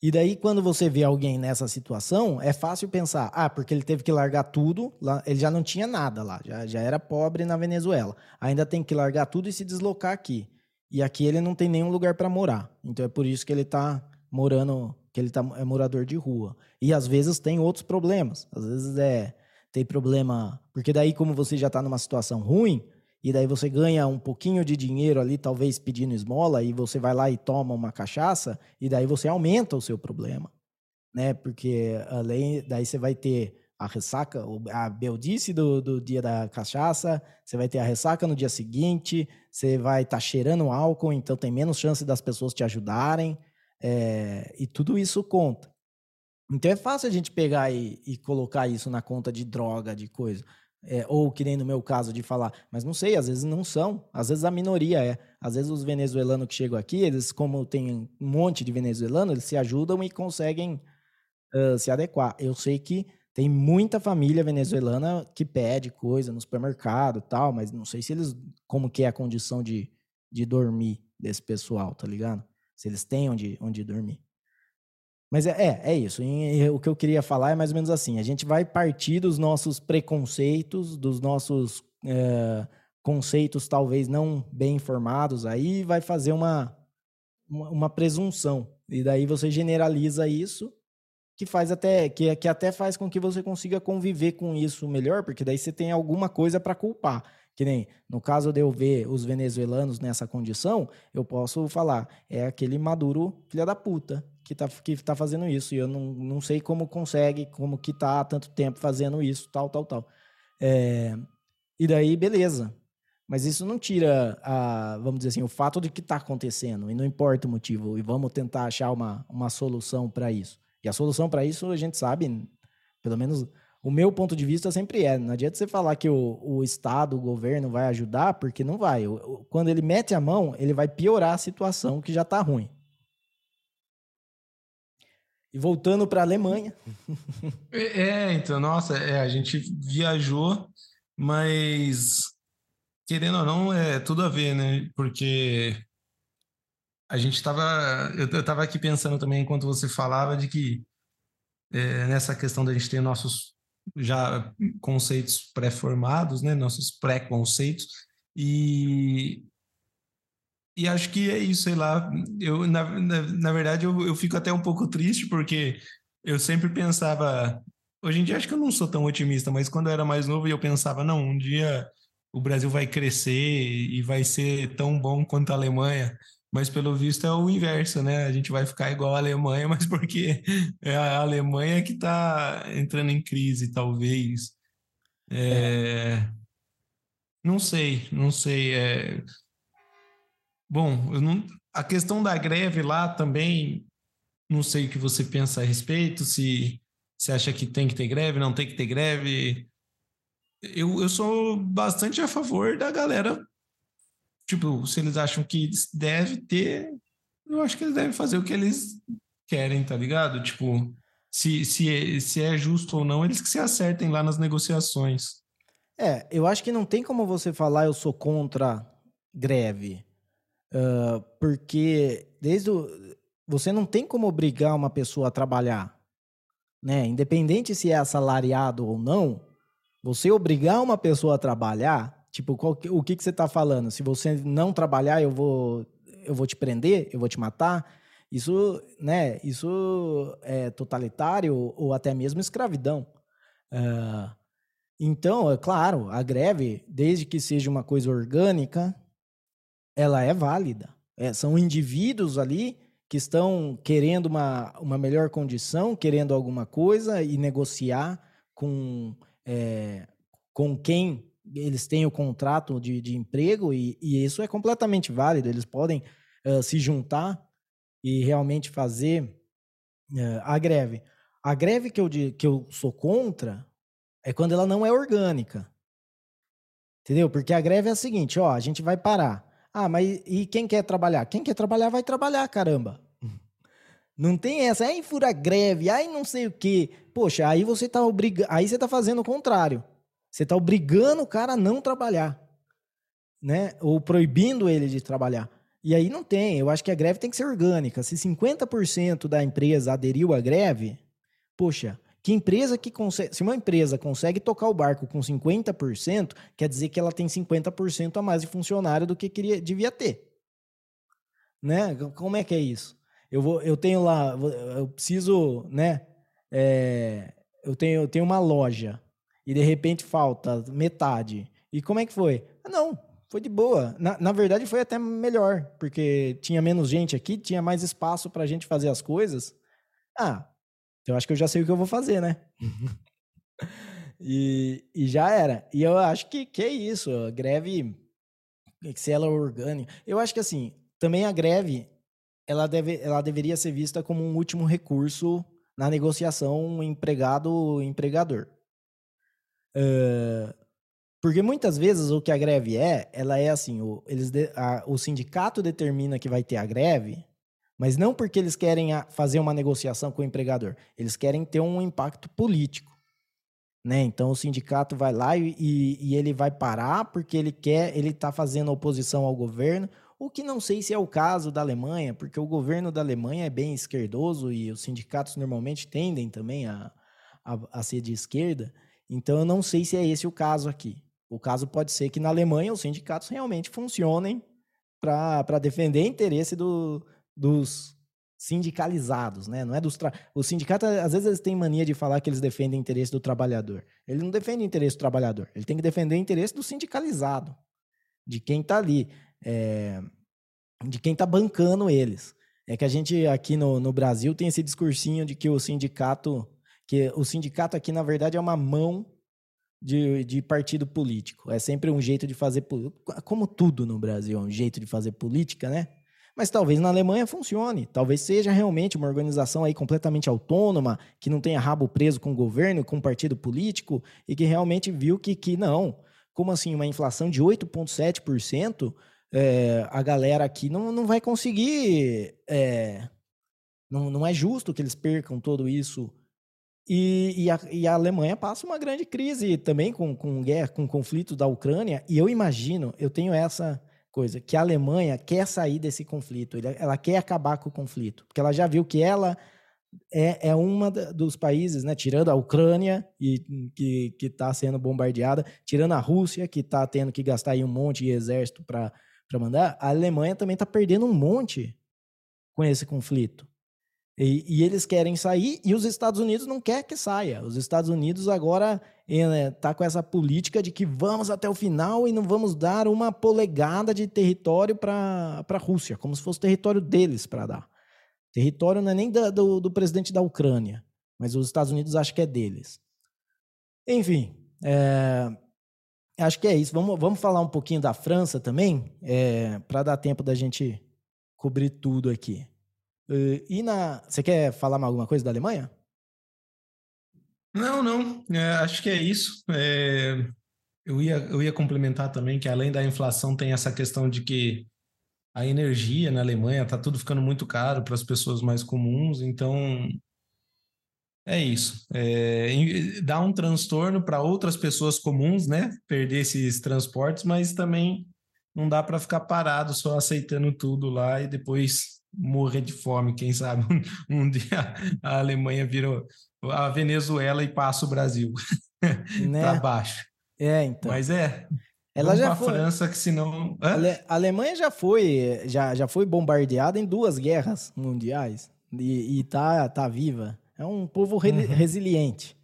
E daí, quando você vê alguém nessa situação, é fácil pensar, ah, porque ele teve que largar tudo, lá, ele já não tinha nada lá, já, já era pobre na Venezuela. Ainda tem que largar tudo e se deslocar aqui. E aqui ele não tem nenhum lugar para morar. Então é por isso que ele está morando, que ele tá, é morador de rua. E às vezes tem outros problemas. Às vezes é tem problema, porque daí como você já está numa situação ruim, e daí você ganha um pouquinho de dinheiro ali, talvez pedindo esmola, e você vai lá e toma uma cachaça, e daí você aumenta o seu problema, né? Porque além, daí você vai ter a ressaca, a beldice do, do dia da cachaça, você vai ter a ressaca no dia seguinte, você vai estar tá cheirando álcool, então tem menos chance das pessoas te ajudarem, é, e tudo isso conta. Então é fácil a gente pegar e, e colocar isso na conta de droga, de coisa. É, ou que nem no meu caso de falar, mas não sei, às vezes não são, às vezes a minoria é. Às vezes os venezuelanos que chegam aqui, eles, como tem um monte de venezuelanos, eles se ajudam e conseguem uh, se adequar. Eu sei que tem muita família venezuelana que pede coisa no supermercado tal, mas não sei se eles, como que é a condição de, de dormir desse pessoal, tá ligado? Se eles têm onde, onde dormir. Mas é, é, é isso. E, o que eu queria falar é mais ou menos assim: a gente vai partir dos nossos preconceitos, dos nossos é, conceitos talvez não bem informados, aí vai fazer uma, uma, uma, presunção. E daí você generaliza isso, que faz até que, que até faz com que você consiga conviver com isso melhor, porque daí você tem alguma coisa para culpar. Que nem no caso de eu ver os venezuelanos nessa condição, eu posso falar, é aquele Maduro filha da puta que tá, que tá fazendo isso. E eu não, não sei como consegue, como que tá há tanto tempo fazendo isso, tal, tal, tal. É, e daí, beleza. Mas isso não tira, a, vamos dizer assim, o fato de que está acontecendo, e não importa o motivo, e vamos tentar achar uma, uma solução para isso. E a solução para isso, a gente sabe, pelo menos o meu ponto de vista sempre é: não adianta você falar que o, o Estado, o governo vai ajudar, porque não vai. Quando ele mete a mão, ele vai piorar a situação que já está ruim. E voltando para a Alemanha. <laughs> É, é, então, nossa, é, a gente viajou, mas querendo ou não, é tudo a ver, né? Porque a gente estava. Eu estava aqui pensando também, enquanto você falava, de que é, nessa questão da gente ter nossos já conceitos pré-formados, né? Nossos pré-conceitos. E, e acho que é isso, sei lá. Eu, na, na, na verdade, eu, eu fico até um pouco triste, porque eu sempre pensava. Hoje em dia, acho que eu não sou tão otimista, mas quando eu era mais novo, eu pensava, não, um dia o Brasil vai crescer e vai ser tão bom quanto a Alemanha. Mas pelo visto é o inverso, né? A gente vai ficar igual a Alemanha, mas <laughs> porque é a Alemanha que está entrando em crise, talvez. É... Não sei, não sei. É... Bom, não... a questão da greve lá também, não sei o que você pensa a respeito, se você acha que tem que ter greve, não tem que ter greve. Eu, eu sou bastante a favor da galera Tipo, se eles acham que deve ter, eu acho que eles devem fazer o que eles querem, tá ligado? Tipo, se, se, é, se é justo ou não, eles que se acertem lá nas negociações. É, eu acho que não tem como você falar eu sou contra greve. Uh, porque desde o, você não tem como obrigar uma pessoa a trabalhar. Né? Independente se é assalariado ou não, você obrigar uma pessoa a trabalhar Tipo, qual, o que, que você está falando? Se você não trabalhar, eu vou, eu vou te prender, eu vou te matar. Isso, né? Isso é totalitário ou até mesmo escravidão. Uh, então, é claro, a greve, desde que seja uma coisa orgânica, ela é válida. É, são indivíduos ali que estão querendo uma, uma melhor condição, querendo alguma coisa e negociar com, é, com quem eles têm o contrato de, de emprego e, e, isso é completamente válido. Eles podem uh, se juntar e realmente fazer uh, a greve. A greve que eu, que eu sou contra é quando ela não é orgânica. Entendeu? Porque a greve é a seguinte, ó, a gente vai parar. Ah, mas e quem quer trabalhar? Quem quer trabalhar vai trabalhar, caramba. <laughs> Não tem essa, aí fura greve, aí não sei o quê. Poxa, aí você tá obrigando, aí você tá fazendo o contrário. Você está obrigando o cara a não trabalhar, né? Ou proibindo ele de trabalhar. E aí não tem. Eu acho que a greve tem que ser orgânica. Se 50% da empresa aderiu à greve, poxa, que empresa que consegue. Se uma empresa consegue tocar o barco com 50%, quer dizer que ela tem 50% a mais de funcionário do que queria, devia ter. Né? Como é que é isso? Eu, vou, eu tenho lá, eu preciso, né? É, eu, tenho, eu tenho uma loja e de repente falta metade. E como é que foi? Ah, não, foi de boa. Na, na verdade, foi até melhor, porque tinha menos gente aqui, tinha mais espaço para a gente fazer as coisas. Ah, eu acho que eu já sei o que eu vou fazer, né? <laughs> e, e já era. E eu acho que, que é isso. A greve, se ela é orgânica. Eu acho que assim, também a greve ela, deve, ela deveria ser vista como um último recurso na negociação empregado-empregador porque muitas vezes o que a greve é, ela é assim, o, eles de, a, o sindicato determina que vai ter a greve, mas não porque eles querem a, fazer uma negociação com o empregador, eles querem ter um impacto político. Né? Então o sindicato vai lá e, e, e ele vai parar porque ele quer, ele está fazendo oposição ao governo, o que não sei se é o caso da Alemanha, porque o governo da Alemanha é bem esquerdoso e os sindicatos normalmente tendem também a, a, a ser de esquerda. Então, eu não sei se é esse o caso aqui. O caso pode ser que na Alemanha os sindicatos realmente funcionem para defender interesse do, dos sindicalizados, né? Não é dos tra... o sindicato às vezes eles têm mania de falar que eles defendem interesse do trabalhador. Ele não defende interesse do trabalhador. Ele tem que defender interesse do sindicalizado, de quem está ali, é... de quem está bancando eles. É que a gente aqui no, no Brasil tem esse discursinho de que o sindicato que o sindicato aqui, na verdade, é uma mão de, de partido político. É sempre um jeito de fazer. Como tudo no Brasil é um jeito de fazer política, né? Mas talvez na Alemanha funcione. Talvez seja realmente uma organização aí completamente autônoma, que não tenha rabo preso com o governo, com o partido político, e que realmente viu que, que não. Como assim, uma inflação de 8,7%, é, a galera aqui não, não vai conseguir. É, não, não é justo que eles percam todo isso e, e, a, e, a, Alemanha passa uma grande crise também com, com guerra, com conflito da Ucrânia. E eu imagino, eu tenho essa coisa, que a Alemanha quer sair desse conflito, ela quer acabar com o conflito, porque ela já viu que ela é, é uma dos países, né, tirando a Ucrânia, e, que está sendo bombardeada, tirando a Rússia, que está tendo que gastar aí um monte de exército para mandar, a Alemanha também está perdendo um monte com esse conflito. E, e, eles querem sair e os Estados Unidos não quer que saia. Os Estados Unidos agora está com essa política de que vamos até o final e não vamos dar uma polegada de território para a Rússia, como se fosse território deles para dar. Território não é nem da, do, do, presidente da Ucrânia, mas os Estados Unidos acham que é deles. Enfim, é, acho que é isso. Vamos, vamos falar um pouquinho da França também, é, para dar tempo da gente cobrir tudo aqui. E na, você quer falar alguma coisa da Alemanha? Não, não. É, acho que é isso. É, eu, ia, eu ia complementar também que além da inflação tem essa questão de que a energia na Alemanha está tudo ficando muito caro para as pessoas mais comuns, então é isso. É, dá um transtorno para outras pessoas comuns, né? Perder esses transportes, mas também não dá para ficar parado só aceitando tudo lá e depois morrer de fome. Quem sabe <laughs> um, dia a Alemanha virou a Venezuela e passa o Brasil <laughs> né? para baixo. É, então. Mas é. Ela já foi. França, que senão. Hã? A Alemanha já foi, já, já foi bombardeada em duas guerras mundiais e, e tá, tá viva. É um povo re uhum. resiliente.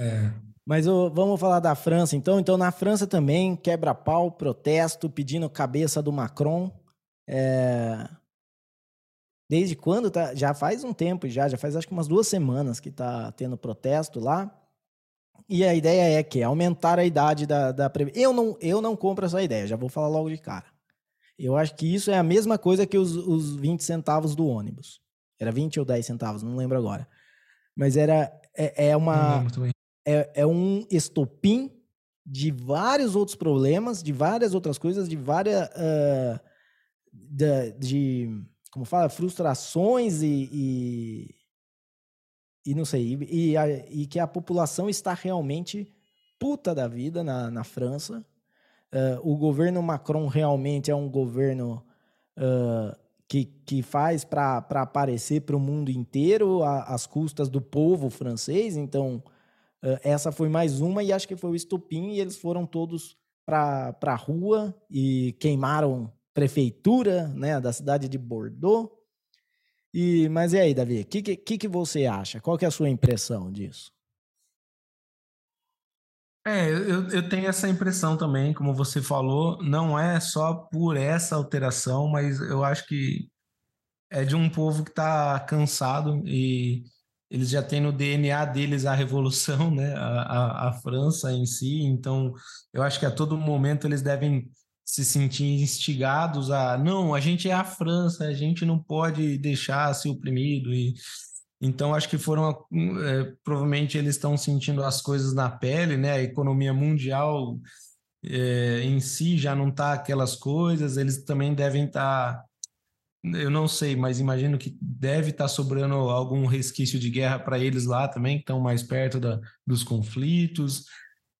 É. Mas oh, vamos falar da França, então. Então, na França também, quebra-pau, protesto, pedindo cabeça do Macron. É... Desde quando? Tá? Já faz um tempo, já, já faz acho que umas duas semanas que está tendo protesto lá. E a ideia é que aumentar a idade da, da eu não Eu não compro essa ideia, já vou falar logo de cara. Eu acho que isso é a mesma coisa que os, os 20 centavos do ônibus. Era 20 ou 10 centavos, não lembro agora. Mas era é, é uma é, é um estopim de vários outros problemas, de várias outras coisas, de várias uh, de, de como fala, frustrações e, e, e não sei, e, e, que a população está realmente puta da vida na, na França. Uh, o governo Macron realmente é um governo uh, que, que faz para aparecer para o mundo inteiro às custas do povo francês. Então, uh, essa foi mais uma, e acho que foi o estupim, e eles foram todos para a rua e queimaram prefeitura né, da cidade de Bordeaux. E, mas e aí, Davi, o que, que, que você acha? Qual que é a sua impressão disso? É, eu, eu tenho essa impressão também, como você falou, não é só por essa alteração, mas eu acho que é de um povo que está cansado e eles já têm no DNA deles a revolução, <laughs> né? A, a, a, França em si. Então, eu acho que a todo momento eles devem se sentir instigados a não, a gente é a França, a gente não pode deixar ser oprimido e então acho que foram é, provavelmente eles estão sentindo as coisas na pele, né? A economia mundial é, em si já não está aquelas coisas, eles também devem estar tá, eu não sei, mas imagino que deve estar tá sobrando algum resquício de guerra para eles lá também, que estão mais perto da, dos conflitos.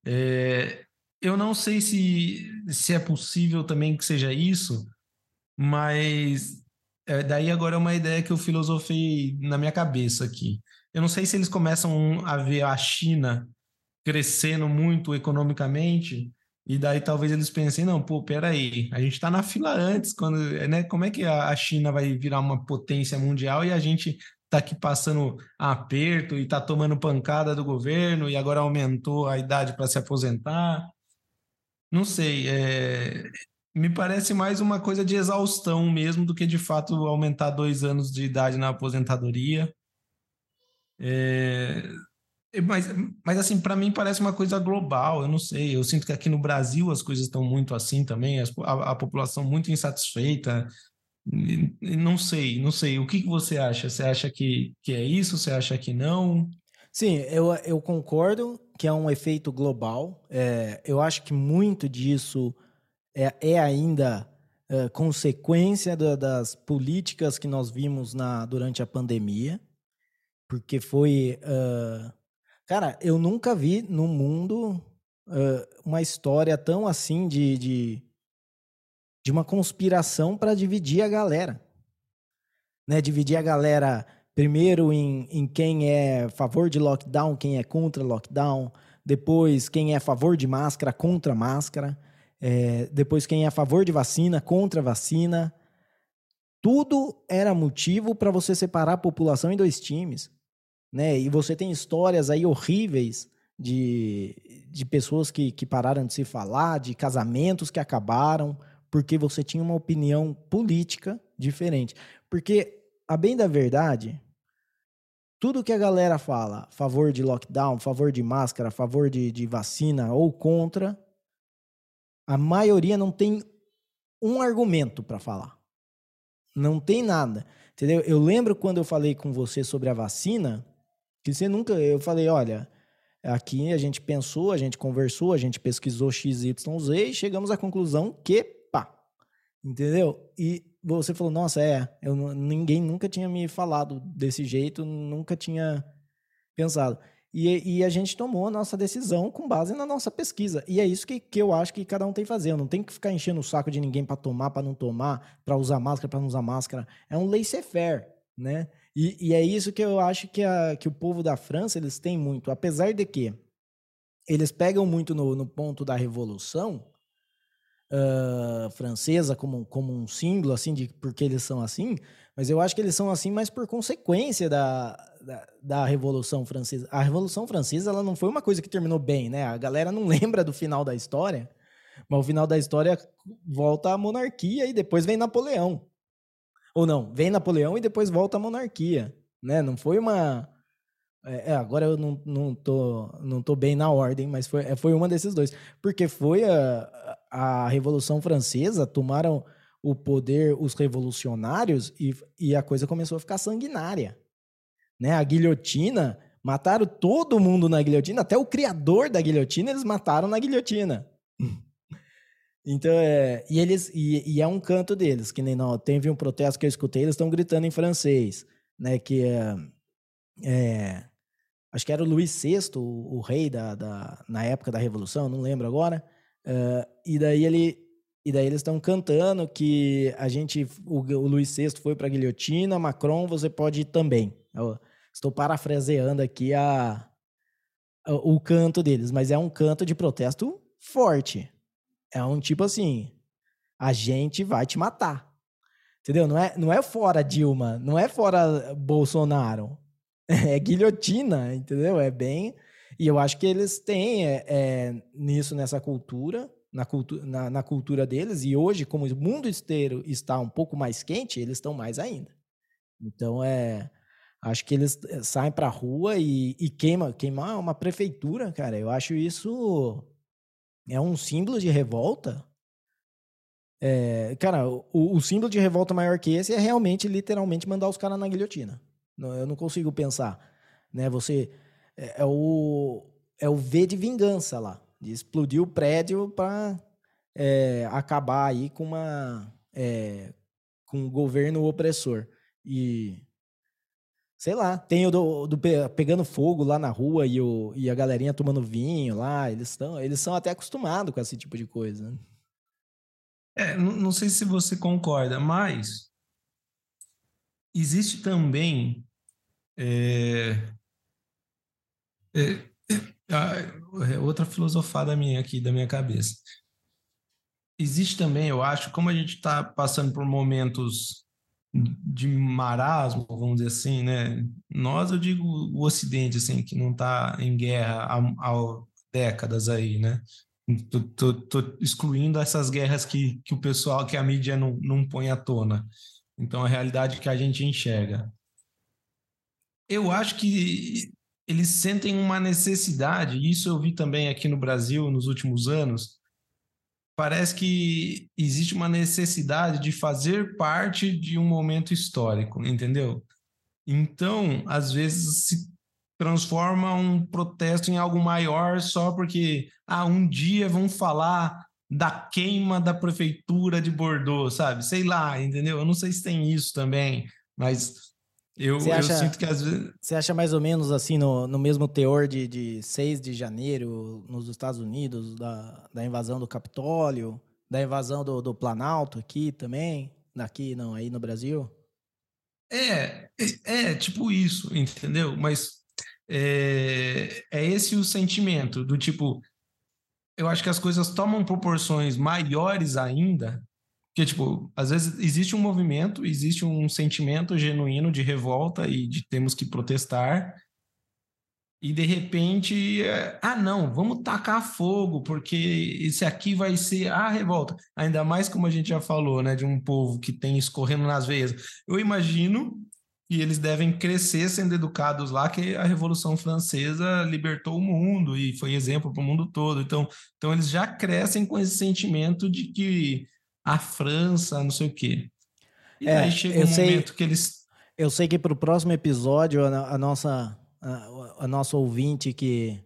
É, eu não sei se, se é possível também que seja isso, mas é, daí agora é uma ideia que eu filosofei na minha cabeça aqui. Eu não sei se eles começam a ver a China crescendo muito economicamente, e daí talvez eles pensem, não, pô, peraí, a gente está na fila antes, quando, né, como é que a China vai virar uma potência mundial e a gente está aqui passando aperto e está tomando pancada do governo e agora aumentou a idade para se aposentar? Não sei, é... me parece mais uma coisa de exaustão mesmo do que de fato aumentar dois anos de idade na aposentadoria. É... Mas, mas assim, para mim parece uma coisa global, eu não sei. Eu sinto que aqui no Brasil as coisas estão muito assim também, a, a população muito insatisfeita. Não sei, não sei. O que, que você acha? Você acha que, que é isso? Você acha que não? Sim, eu, eu concordo que é um efeito global. É, eu acho que muito disso é, é ainda é, consequência da, das políticas que nós vimos na, durante a pandemia, porque foi. Uh, cara, eu nunca vi no mundo uh, uma história tão assim de, de, de uma conspiração para dividir a galera. Né? Dividir a galera Primeiro em, em quem é a favor de lockdown, quem é contra lockdown. Depois, quem é a favor de máscara, contra máscara. É, depois, quem é a favor de vacina, contra vacina. Tudo era motivo para você separar a população em dois times. Né? E você tem histórias aí horríveis de, de pessoas que, que pararam de se falar, de casamentos que acabaram, porque você tinha uma opinião política diferente. Porque, a bem da verdade, tudo que a galera fala, favor de lockdown, favor de máscara, favor de, de vacina ou contra, a maioria não tem um argumento para falar. Não tem nada. Entendeu? Eu lembro quando eu falei com você sobre a vacina, que você nunca. Eu falei, olha, aqui a gente pensou, a gente conversou, a gente pesquisou XYZ e chegamos à conclusão que pá. Entendeu? E você falou, nossa, é, eu, ninguém nunca tinha me falado desse jeito, nunca tinha pensado. E, e, a gente tomou a nossa decisão com base na nossa pesquisa. E é isso que, que eu acho que cada um tem que fazer. Eu não tem que ficar enchendo o saco de ninguém para tomar, para não tomar, para usar máscara, para não usar máscara. É um laissez-faire, né? E, e, é isso que eu acho que, a, que o povo da França, eles têm muito. Apesar de que eles pegam muito no, no ponto da revolução, uh, francesa como, como um símbolo, assim, de porque eles são assim, mas eu acho que eles são assim mais por consequência da, da, da, Revolução Francesa. A Revolução Francesa ela não foi uma coisa que terminou bem, né? A galera não <laughs> lembra do final da história, mas o final da história volta à monarquia e depois vem Napoleão. Ou não, vem Napoleão e depois volta à monarquia, né? Não foi uma... É, é agora eu não, não, tô, não tô bem na ordem, mas foi, foi uma desses dois. Porque foi a, a Revolução Francesa, tomaram o poder os revolucionários e, e a coisa começou a ficar sanguinária. Né? A guilhotina, mataram todo mundo na guilhotina, até o criador da guilhotina eles mataram na guilhotina. <laughs> Então, é, e eles e, e, é um canto deles, que nem não, teve um protesto que eu escutei, eles estão gritando em francês, né, que é, é acho que era o Luís VI, o, o rei da, da, na época da Revolução, não lembro agora, Uh, e daí ele e daí eles estão cantando que a gente o, o Luiz VI foi para a guilhotina, Macron você pode ir também. Eu estou parafraseando aqui a, a, o canto deles, mas é um canto de protesto forte. É um tipo assim, a gente vai te matar. Entendeu? Não é, não é fora Dilma, não é fora Bolsonaro. É guilhotina, entendeu? É bem e eu acho que eles têm é, é, nisso, nessa cultura, na, cultu na, na, cultura deles, e hoje, como o mundo inteiro está um pouco mais quente, eles estão mais ainda. Então, é, acho que eles é, saem para a rua e, e queima, queimar uma prefeitura, cara, eu acho isso é um símbolo de revolta. É, cara, o, o, símbolo de revolta maior que esse é realmente, literalmente, mandar os caras na guilhotina. Eu não consigo pensar. Né? Você é, é, o, é o V de vingança lá, de explodir o prédio para é, acabar aí com uma é, com um governo opressor. E sei lá, tem o do, do, pegando fogo lá na rua e, o, e a galerinha tomando vinho lá, eles estão eles são até acostumados com esse tipo de coisa. É, não, não sei se você concorda, mas existe também é, é, é, é, outra filosofada minha aqui, da minha cabeça. Existe também, eu acho, como a gente está passando por momentos de marasmo, vamos dizer assim, né? Nós, eu digo o Ocidente, assim, que não está em guerra há, há, décadas aí, né? Tô, tô, tô, excluindo essas guerras que, que o pessoal, que a mídia não, não põe à tona. Então, a realidade que a gente enxerga. Eu acho que eles sentem uma necessidade, e isso eu vi também aqui no Brasil nos últimos anos. Parece que existe uma necessidade de fazer parte de um momento histórico, entendeu? Então, às vezes se transforma um protesto em algo maior só porque ah, um dia vão falar da queima da prefeitura de Bordeaux, sabe? Sei lá, entendeu? Eu não sei se tem isso também, mas eu, você acha, eu sinto que às vezes. Você acha mais ou menos assim, no, no mesmo teor de, de 6 de janeiro nos Estados Unidos, da, da invasão do Capitólio, da invasão do, do Planalto aqui também? Daqui, não, aí no Brasil? É, é, é tipo isso, entendeu? Mas é, é esse o sentimento do tipo. Eu acho que as coisas tomam proporções maiores ainda porque, tipo, às vezes existe um movimento, existe um sentimento genuíno de revolta e de temos que protestar. e de repente, é, ah, não, vamos tacar fogo, porque esse aqui vai ser a revolta. Ainda mais como a gente já falou, né, de um povo que tem escorrendo nas veias. Eu imagino que eles devem crescer sendo educados lá, que a Revolução Francesa libertou o mundo e foi exemplo para o mundo todo. Então, então, eles já crescem com esse sentimento de que a França, não sei o quê. E é, aí chega um sei, momento que eles. Eu sei que para o próximo episódio, a, a nossa a, a nossa ouvinte que,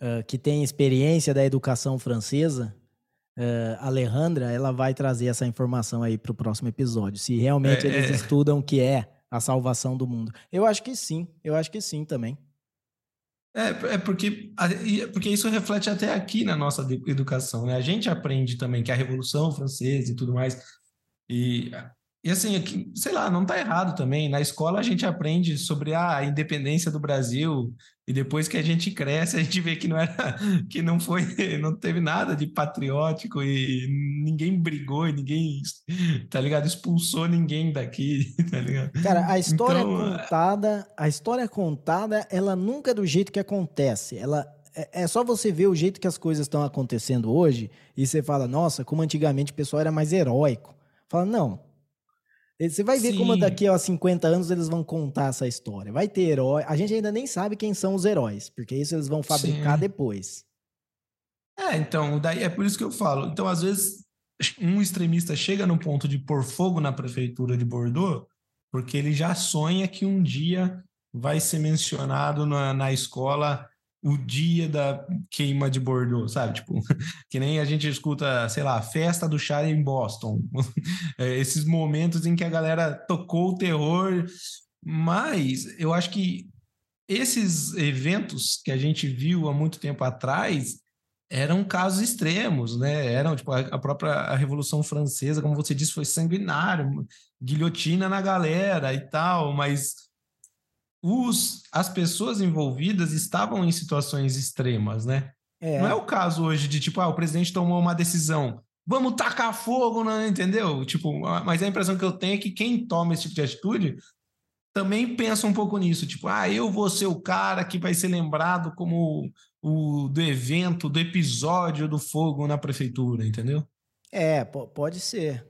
uh, que tem experiência da educação francesa, uh, Alejandra, ela vai trazer essa informação aí para o próximo episódio. Se realmente é, eles é... estudam o que é a salvação do mundo. Eu acho que sim, eu acho que sim também. É, é porque, porque isso reflete até aqui na nossa educação, né? A gente aprende também que a Revolução Francesa e tudo mais, e e assim, aqui, sei lá, não está errado também. Na escola a gente aprende sobre a independência do Brasil e depois que a gente cresce a gente vê que não era, <laughs> que não foi, <laughs> não teve nada de patriótico e ninguém brigou e ninguém, tá ligado, expulsou ninguém daqui, <laughs> tá ligado? Cara, a história então, contada, a história contada, ela nunca é do jeito que acontece. Ela é, é só você ver o jeito que as coisas estão acontecendo hoje e você fala, nossa, como antigamente o pessoal era mais heróico. Fala, não, você vai ver Sim. como daqui a 50 anos eles vão contar essa história. Vai ter herói. A gente ainda nem sabe quem são os heróis, porque isso eles vão fabricar Sim. depois. É, então, daí é por isso que eu falo. Então, às vezes, um extremista chega no ponto de pôr fogo na prefeitura de Bordeaux, porque ele já sonha que um dia vai ser mencionado na, na escola o dia da queima de Bordeaux, sabe? Tipo, <laughs> que nem a gente escuta, sei lá, festa do chá em Boston. <laughs> É, esses momentos em que a galera tocou o terror. Mas eu acho que esses eventos que a gente viu há muito tempo atrás eram casos extremos, né? Eram, tipo, a própria a Revolução Francesa, como você disse, foi sanguinário, guilhotina na galera e tal, mas os, as pessoas envolvidas estavam em situações extremas, né? É. Não é o caso hoje de tipo, ah, o presidente tomou uma decisão, vamos tacar fogo, né? entendeu? Tipo, mas a impressão que eu tenho é que quem toma esse tipo de atitude também pensa um pouco nisso, tipo, ah, eu vou ser o cara que vai ser lembrado como o do evento, do episódio do fogo na prefeitura, entendeu? É, pode ser.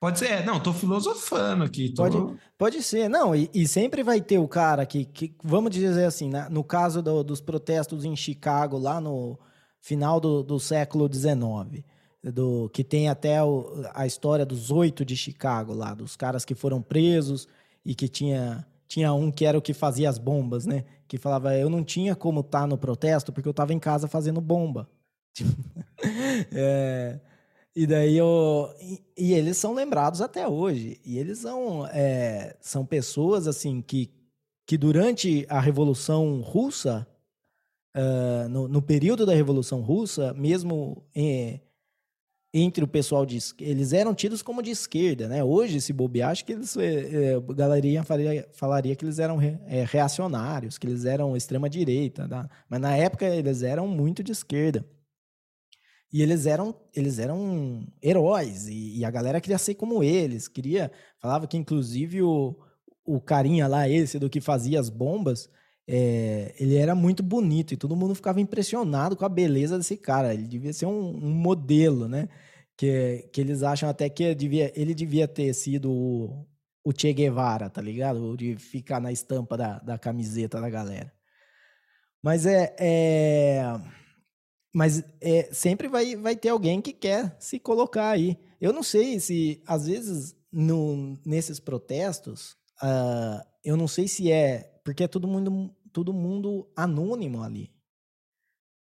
Pode ser, é, não, tô filosofando aqui. Tô... Pode, pode ser, não, e, e, sempre vai ter o cara que, que vamos dizer assim, né, no caso do, dos protestos em Chicago, lá no final do, do século XIX, do, que tem até o, a história dos oito de Chicago lá, dos caras que foram presos e que tinha, tinha um que era o que fazia as bombas, né? Que falava, eu não tinha como estar tá no protesto porque eu estava em casa fazendo bomba. <laughs> é, e daí eu. E, e, eles são lembrados até hoje. E eles são, é, são pessoas assim que, que durante a Revolução Russa, uh, no, no, período da Revolução Russa, mesmo é, entre o pessoal de eles eram tidos como de esquerda, né? Hoje, se bobear, acho que eles, é, a galerinha falaria, falaria que eles eram re, é, reacionários, que eles eram extrema direita, tá? mas na época eles eram muito de esquerda. E eles eram, eles eram heróis, e, e, a galera queria ser como eles, queria, falava que inclusive o, o carinha lá, esse do que fazia as bombas, é, ele era muito bonito, e todo mundo ficava impressionado com a beleza desse cara, ele devia ser um, um modelo, né? Que, que eles acham até que ele devia, ele devia ter sido o, o Che Guevara, tá ligado? De ficar na estampa da, da camiseta da galera. Mas é, é mas é, sempre vai, vai ter alguém que quer se colocar aí. Eu não sei se, às vezes, no, nesses protestos, uh, eu não sei se é. Porque é todo mundo, todo mundo anônimo ali.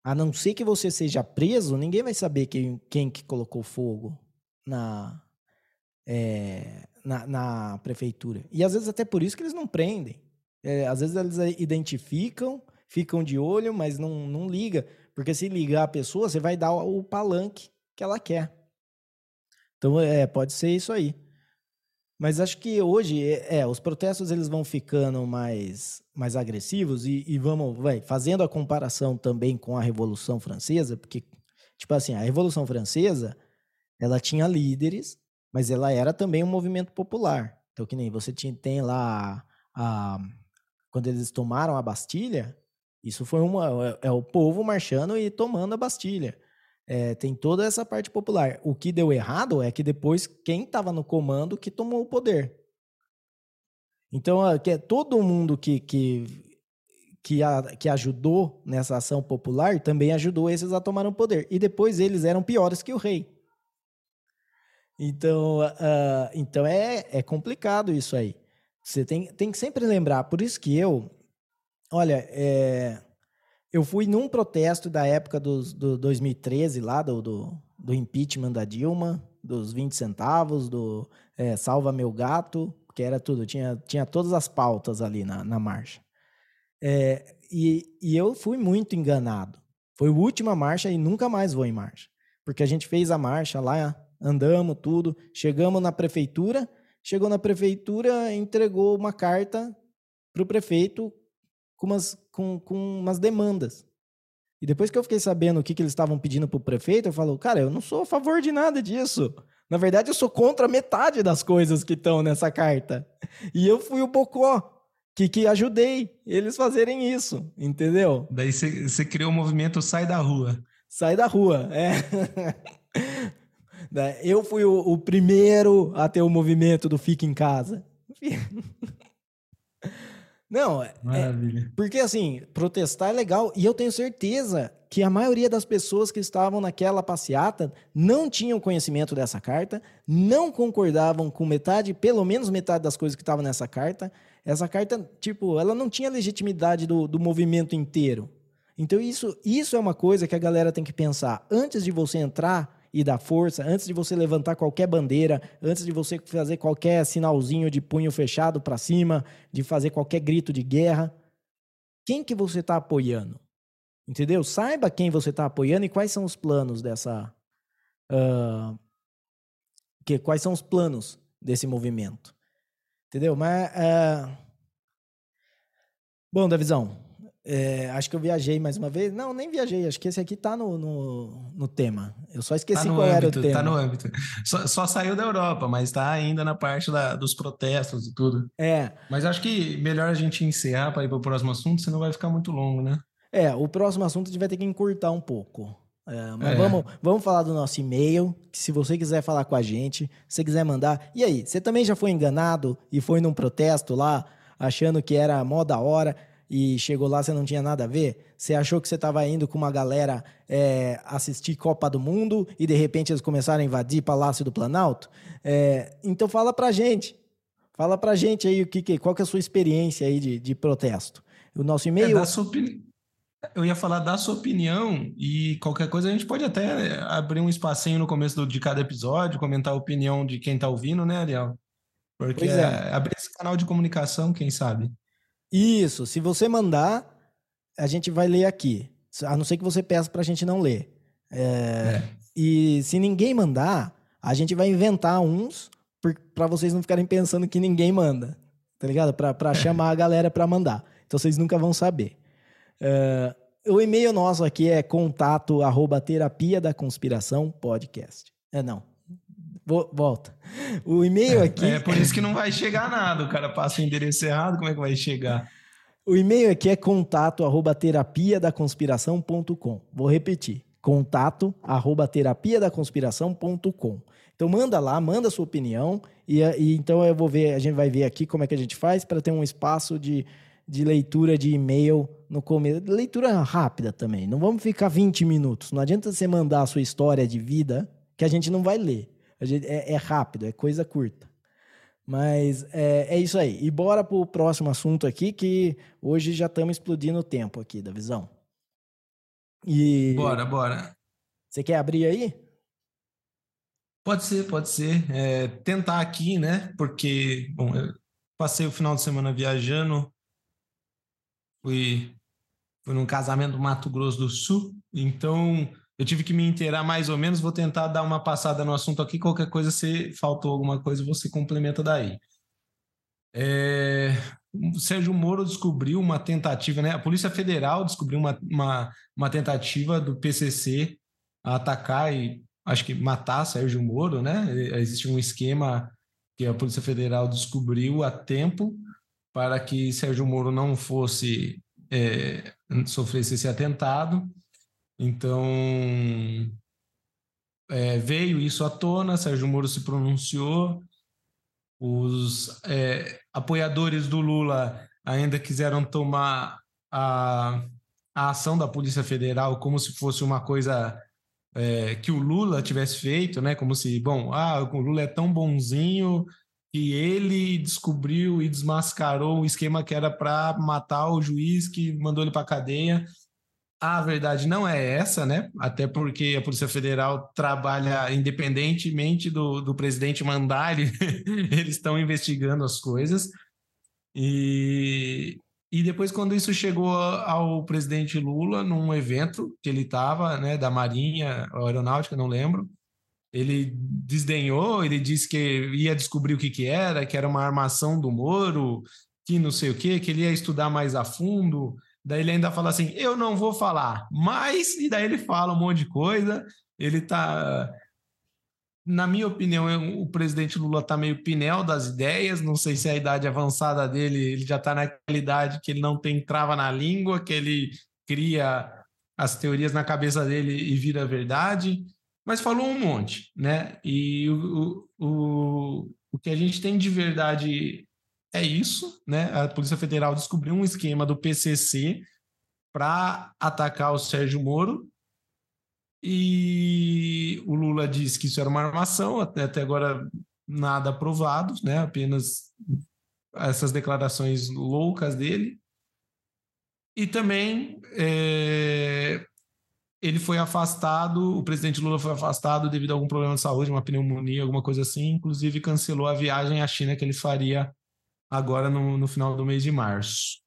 A não ser que você seja preso, ninguém vai saber quem, quem que colocou fogo na, é, na, na, prefeitura. E às vezes até por isso que eles não prendem. É, às vezes eles identificam, ficam de olho, mas não, não liga. Porque se ligar a pessoa, você vai dar o palanque que ela quer. Então, é, pode ser isso aí. Mas acho que hoje, é, é, os protestos eles vão ficando mais, mais agressivos e, e vamos, vai, fazendo a comparação também com a Revolução Francesa, porque, tipo assim, a Revolução Francesa, ela tinha líderes, mas ela era também um movimento popular. Então, que nem você tinha, tem lá, a, quando eles tomaram a Bastilha, Isso foi uma. É, é o povo marchando e tomando a Bastilha. É, tem toda essa parte popular. O que deu errado é que depois quem estava no comando que tomou o poder. Então, que é todo mundo que, que, que, a, que ajudou nessa ação popular também ajudou esses a tomar o poder. E depois eles eram piores que o rei. Então, uh, então é, é complicado isso aí. Você tem, tem que sempre lembrar. Por isso que eu, olha, é, eu fui num protesto da época dos, do 2013, lá do, do, do impeachment da Dilma, dos 20 centavos, do é, Salva Meu Gato, que era tudo, tinha, tinha todas as pautas ali na, na marcha. É, e, e eu fui muito enganado. Foi a última marcha e nunca mais vou em marcha. Porque a gente fez a marcha lá andamos tudo, chegamos na prefeitura, chegou na prefeitura, entregou uma carta para o prefeito com umas, com, com umas demandas. E depois que eu fiquei sabendo o que, que eles estavam pedindo para o prefeito, eu falo, cara, eu não sou a favor de nada disso. Na verdade, eu sou contra metade das coisas que estão nessa carta. E eu fui o bocó que, que ajudei eles fazerem isso, entendeu? Daí você criou o movimento Sai da Rua. Sai da Rua, é. <laughs> Eu fui o, o primeiro a ter o movimento do fica em casa. Não, é, é, porque assim, protestar é legal e eu tenho certeza que a maioria das pessoas que estavam naquela passeata não tinham conhecimento dessa carta, não concordavam com metade, pelo menos metade das coisas que estavam nessa carta. Essa carta, tipo, ela não tinha legitimidade do, do movimento inteiro. Então isso, isso é uma coisa que a galera tem que pensar antes de você entrar e da força, antes de você levantar qualquer bandeira, antes de você fazer qualquer sinalzinho de punho fechado para cima, de fazer qualquer grito de guerra, quem que você está apoiando? Entendeu? Saiba quem você está apoiando e quais são os planos dessa. Uh, que, quais são os planos desse movimento. Entendeu? Mas. Uh, bom, Davizão, é, acho que eu viajei mais uma vez. Não, nem viajei. Acho que esse aqui tá no, no, no tema. Eu só esqueci tá qual âmbito, era o tema. Tá no âmbito. Só, só, saiu da Europa, mas tá ainda na parte da, dos protestos e tudo. É. Mas acho que melhor a gente encerrar para ir para o próximo assunto, senão vai ficar muito longo, né? É, o próximo assunto a gente vai ter que encurtar um pouco. É, mas é. Vamos, vamos falar do nosso e-mail, se você quiser falar com a gente, se quiser mandar. E aí, você também já foi enganado e foi num protesto lá, achando que era mó da hora? E chegou lá você não tinha nada a ver? Você achou que você estava indo com uma galera é, assistir Copa do Mundo e de repente eles começaram a invadir Palácio do Planalto? É, então fala pra gente. Fala pra gente aí o que, qual que é a sua experiência aí de, de protesto. O nosso e-mail. É, Eu ia falar da sua opinião e qualquer coisa a gente pode até abrir um espacinho no começo do, de cada episódio, comentar a opinião de quem está ouvindo, né, Ariel? Porque é. é. abrir esse canal de comunicação, quem sabe. Isso, se você mandar, a gente vai ler aqui. A não ser que você peça para a gente não ler. É, é. E se ninguém mandar, a gente vai inventar uns para vocês não ficarem pensando que ninguém manda, tá ligado? Para <laughs> chamar a galera para mandar. Então vocês nunca vão saber. É, o e-mail nosso aqui é contato arroba terapia da conspiração podcast. É não. Volta. O e-mail é, aqui. É por isso que não vai chegar nada. O cara passa o endereço errado, como é que vai chegar? O e-mail aqui é contato arroba terapia da conspiração.com. Vou repetir. Contato arroba terapia da conspiração.com. Então manda lá, manda sua opinião e, e, então eu vou ver, a gente vai ver aqui como é que a gente faz para ter um espaço de, de leitura de e-mail no começo. Leitura rápida também. Não vamos ficar 20 minutos. Não adianta você mandar a sua história de vida que a gente não vai ler. Gente, é, é, rápido, é coisa curta. Mas é, é isso aí. E bora pro próximo assunto aqui, que hoje já estamos explodindo o tempo aqui da visão. E... Bora, bora. Você quer abrir aí? Pode ser, pode ser. É, tentar aqui, né? Porque, bom, eu passei o final de semana viajando, fui, fui num casamento no Mato Grosso do Sul, então eu tive que me inteirar mais ou menos, vou tentar dar uma passada no assunto aqui, qualquer coisa, se faltou alguma coisa, você complementa daí. É, Sérgio Moro descobriu uma tentativa, né? A Polícia Federal descobriu uma, uma, uma tentativa do PCC a atacar e acho que matar Sérgio Moro, né? Existe um esquema que a Polícia Federal descobriu a tempo para que Sérgio Moro não fosse é, sofresse esse atentado. Então, é, veio isso à tona, Sérgio Moro se pronunciou, os é, apoiadores do Lula ainda quiseram tomar a, a ação da Polícia Federal como se fosse uma coisa é, que o Lula tivesse feito, né? Como se, bom, ah, o Lula é tão bonzinho que ele descobriu e desmascarou o esquema que era para matar o juiz que mandou ele para cadeia. A verdade não é essa, né? Até porque a Polícia Federal trabalha independentemente do, do presidente mandar, ele, <laughs> eles estão investigando as coisas. E, e depois, quando isso chegou ao presidente Lula, num evento que ele estava, né, da Marinha, Aeronáutica, não lembro, ele desdenhou, ele disse que ia descobrir o que, que era, que era uma armação do Moro, que não sei o quê, que ele ia estudar mais a fundo. Daí ele ainda fala assim: eu não vou falar, mas. E daí ele fala um monte de coisa. Ele tá. Na minha opinião, o presidente Lula tá meio pinel das ideias. Não sei se é a idade avançada dele, ele já tá naquela idade que ele não tem trava na língua, que ele cria as teorias na cabeça dele e vira verdade. Mas falou um monte, né? E o, o, o que a gente tem de verdade é isso, né? A Polícia Federal descobriu um esquema do PCC para atacar o Sérgio Moro e o Lula disse que isso era uma armação, até, até agora nada provado, né? Apenas essas declarações loucas dele. E também é, ele foi afastado, o presidente Lula foi afastado devido a algum problema de saúde, uma pneumonia, alguma coisa assim, inclusive cancelou a viagem à China que ele faria agora no, no final do mês de março.